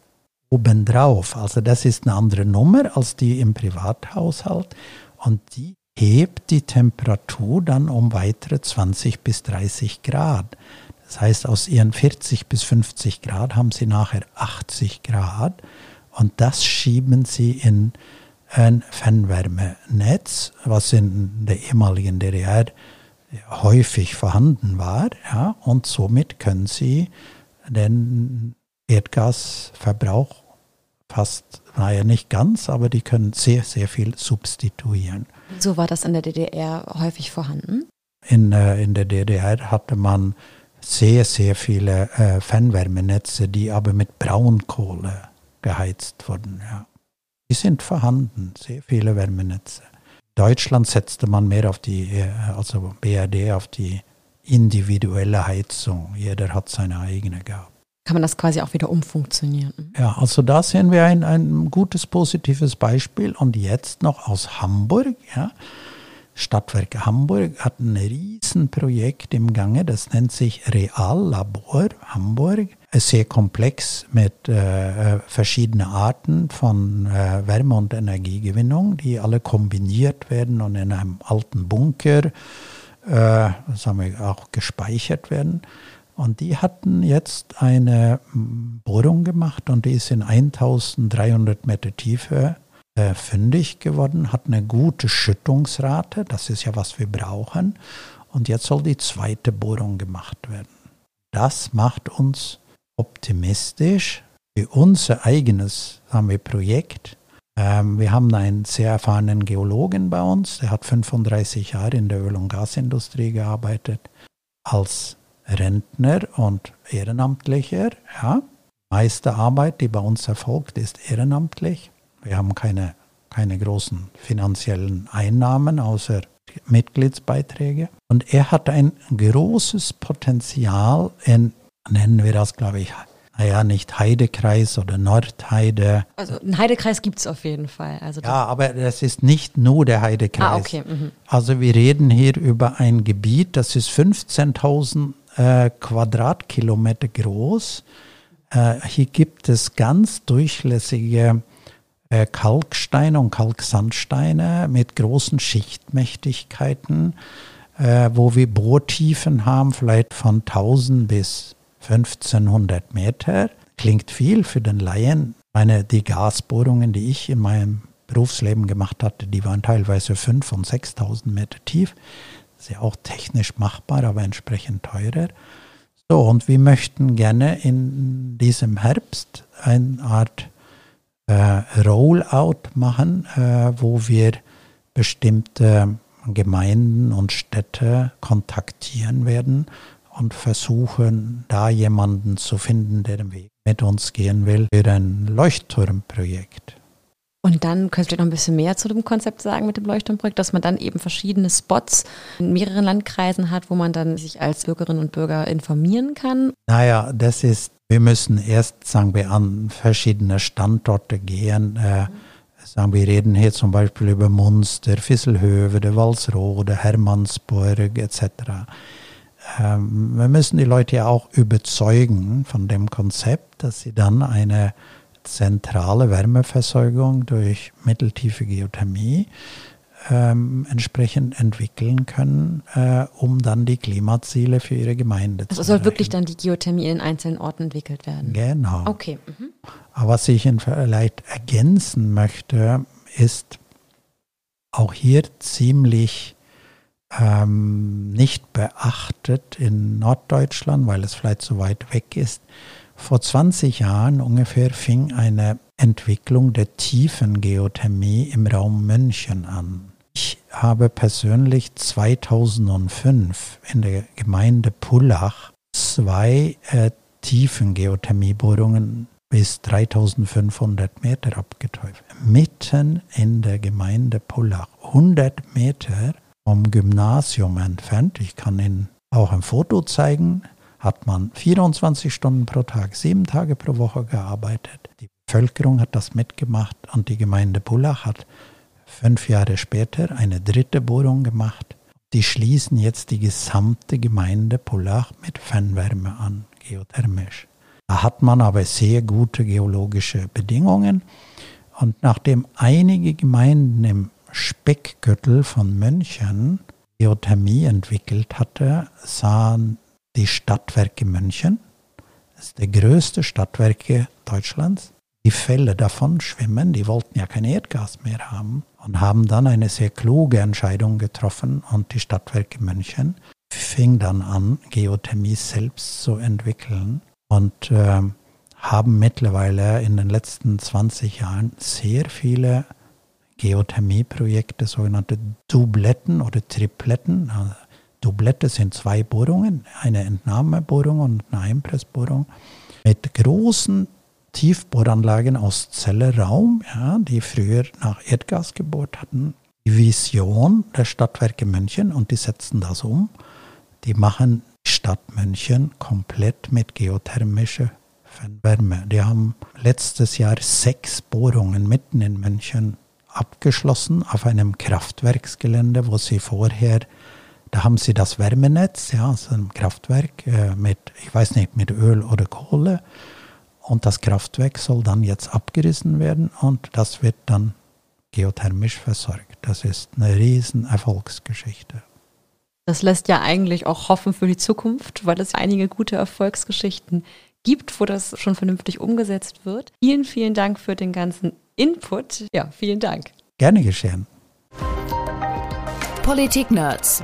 obendrauf. Also das ist eine andere Nummer als die im Privathaushalt und die hebt die Temperatur dann um weitere 20 bis 30 Grad. Das heißt, aus ihren 40 bis 50 Grad haben sie nachher 80 Grad und das schieben sie in ein Fernwärmenetz, was in der ehemaligen DDR häufig vorhanden war. Ja, und somit können sie den Erdgasverbrauch fast, naja, nicht ganz, aber die können sehr, sehr viel substituieren. So war das in der DDR häufig vorhanden? In, äh, in der DDR hatte man sehr, sehr viele äh, Fernwärmenetze, die aber mit Braunkohle geheizt wurden. Ja. Die sind vorhanden, sehr viele Wärmenetze. Deutschland setzte man mehr auf die, äh, also BRD, auf die individuelle Heizung. Jeder hat seine eigene gehabt. Kann man das quasi auch wieder umfunktionieren? Ja, also da sehen wir ein, ein gutes, positives Beispiel. Und jetzt noch aus Hamburg. Ja. Stadtwerke Hamburg hat ein Riesenprojekt im Gange, das nennt sich Reallabor Hamburg. Sehr komplex mit äh, verschiedenen Arten von äh, Wärme- und Energiegewinnung, die alle kombiniert werden und in einem alten Bunker, äh, sagen wir, auch gespeichert werden. Und die hatten jetzt eine Bohrung gemacht und die ist in 1300 Meter Tiefe äh, fündig geworden, hat eine gute Schüttungsrate, das ist ja was wir brauchen. Und jetzt soll die zweite Bohrung gemacht werden. Das macht uns optimistisch für unser eigenes haben wir Projekt. Ähm, wir haben einen sehr erfahrenen Geologen bei uns, der hat 35 Jahre in der Öl- und Gasindustrie gearbeitet, als Rentner und Ehrenamtlicher. Ja. Meiste Arbeit, die bei uns erfolgt, ist ehrenamtlich. Wir haben keine, keine großen finanziellen Einnahmen außer Mitgliedsbeiträge. Und er hat ein großes Potenzial in, nennen wir das, glaube ich, naja, nicht Heidekreis oder Nordheide. Also einen Heidekreis gibt es auf jeden Fall. Also ja, aber das ist nicht nur der Heidekreis. Ah, okay. Mhm. Also wir reden hier über ein Gebiet, das ist 15.000 äh, Quadratkilometer groß. Äh, hier gibt es ganz durchlässige äh, Kalksteine und Kalksandsteine mit großen Schichtmächtigkeiten, äh, wo wir Bohrtiefen haben, vielleicht von 1000 bis 1500 Meter. Klingt viel für den Laien. Meine, die Gasbohrungen, die ich in meinem Berufsleben gemacht hatte, die waren teilweise 5.000 und 6.000 Meter tief. Ist ja auch technisch machbar, aber entsprechend teurer. So, und wir möchten gerne in diesem Herbst eine Art äh, Rollout machen, äh, wo wir bestimmte Gemeinden und Städte kontaktieren werden und versuchen, da jemanden zu finden, der den Weg mit uns gehen will, für ein Leuchtturmprojekt. Und dann könntest du noch ein bisschen mehr zu dem Konzept sagen mit dem Leuchtturmprojekt, dass man dann eben verschiedene Spots in mehreren Landkreisen hat, wo man dann sich als Bürgerinnen und Bürger informieren kann. Naja, das ist, wir müssen erst, sagen wir, an verschiedene Standorte gehen. Äh, sagen wir reden hier zum Beispiel über Munster, Fisselhöve, Walsrode, Hermannsburg etc. Ähm, wir müssen die Leute ja auch überzeugen von dem Konzept, dass sie dann eine zentrale Wärmeversorgung durch mitteltiefe Geothermie ähm, entsprechend entwickeln können, äh, um dann die Klimaziele für ihre Gemeinde also zu erreichen. Also soll wirklich dann die Geothermie in einzelnen Orten entwickelt werden? Genau. Okay. Mhm. Aber was ich vielleicht ergänzen möchte, ist auch hier ziemlich ähm, nicht beachtet in Norddeutschland, weil es vielleicht so weit weg ist, vor 20 Jahren ungefähr fing eine Entwicklung der tiefen Geothermie im Raum München an. Ich habe persönlich 2005 in der Gemeinde Pullach zwei äh, Tiefengeothermiebohrungen bis 3500 Meter abgetäuft. Mitten in der Gemeinde Pullach, 100 Meter vom Gymnasium entfernt. Ich kann Ihnen auch ein Foto zeigen hat man 24 Stunden pro Tag, sieben Tage pro Woche gearbeitet. Die Bevölkerung hat das mitgemacht und die Gemeinde Pullach hat fünf Jahre später eine dritte Bohrung gemacht. die schließen jetzt die gesamte Gemeinde Pullach mit Fernwärme an, geothermisch. Da hat man aber sehr gute geologische Bedingungen. Und nachdem einige Gemeinden im Speckgürtel von München Geothermie entwickelt hatte, sahen die Stadtwerke München, das ist der größte Stadtwerke Deutschlands, die Fälle davon schwimmen, die wollten ja kein Erdgas mehr haben und haben dann eine sehr kluge Entscheidung getroffen und die Stadtwerke München fing dann an, Geothermie selbst zu entwickeln und äh, haben mittlerweile in den letzten 20 Jahren sehr viele Geothermieprojekte, sogenannte Dubletten oder Tripletten. Also Dublette sind zwei Bohrungen, eine Entnahmebohrung und eine Einpressbohrung mit großen Tiefbohranlagen aus Zelleraum, ja, die früher nach Erdgas gebohrt hatten. Die Vision der Stadtwerke München und die setzen das um. Die machen die Stadt München komplett mit geothermischer Fernwärme. Die haben letztes Jahr sechs Bohrungen mitten in München abgeschlossen auf einem Kraftwerksgelände, wo sie vorher, da haben sie das Wärmenetz, ja, also ein Kraftwerk äh, mit, ich weiß nicht, mit Öl oder Kohle. Und das Kraftwerk soll dann jetzt abgerissen werden und das wird dann geothermisch versorgt. Das ist eine riesen Erfolgsgeschichte. Das lässt ja eigentlich auch hoffen für die Zukunft, weil es einige gute Erfolgsgeschichten gibt, wo das schon vernünftig umgesetzt wird. Vielen, vielen Dank für den ganzen Input. Ja, vielen Dank. Gerne geschehen. Politik Nerds.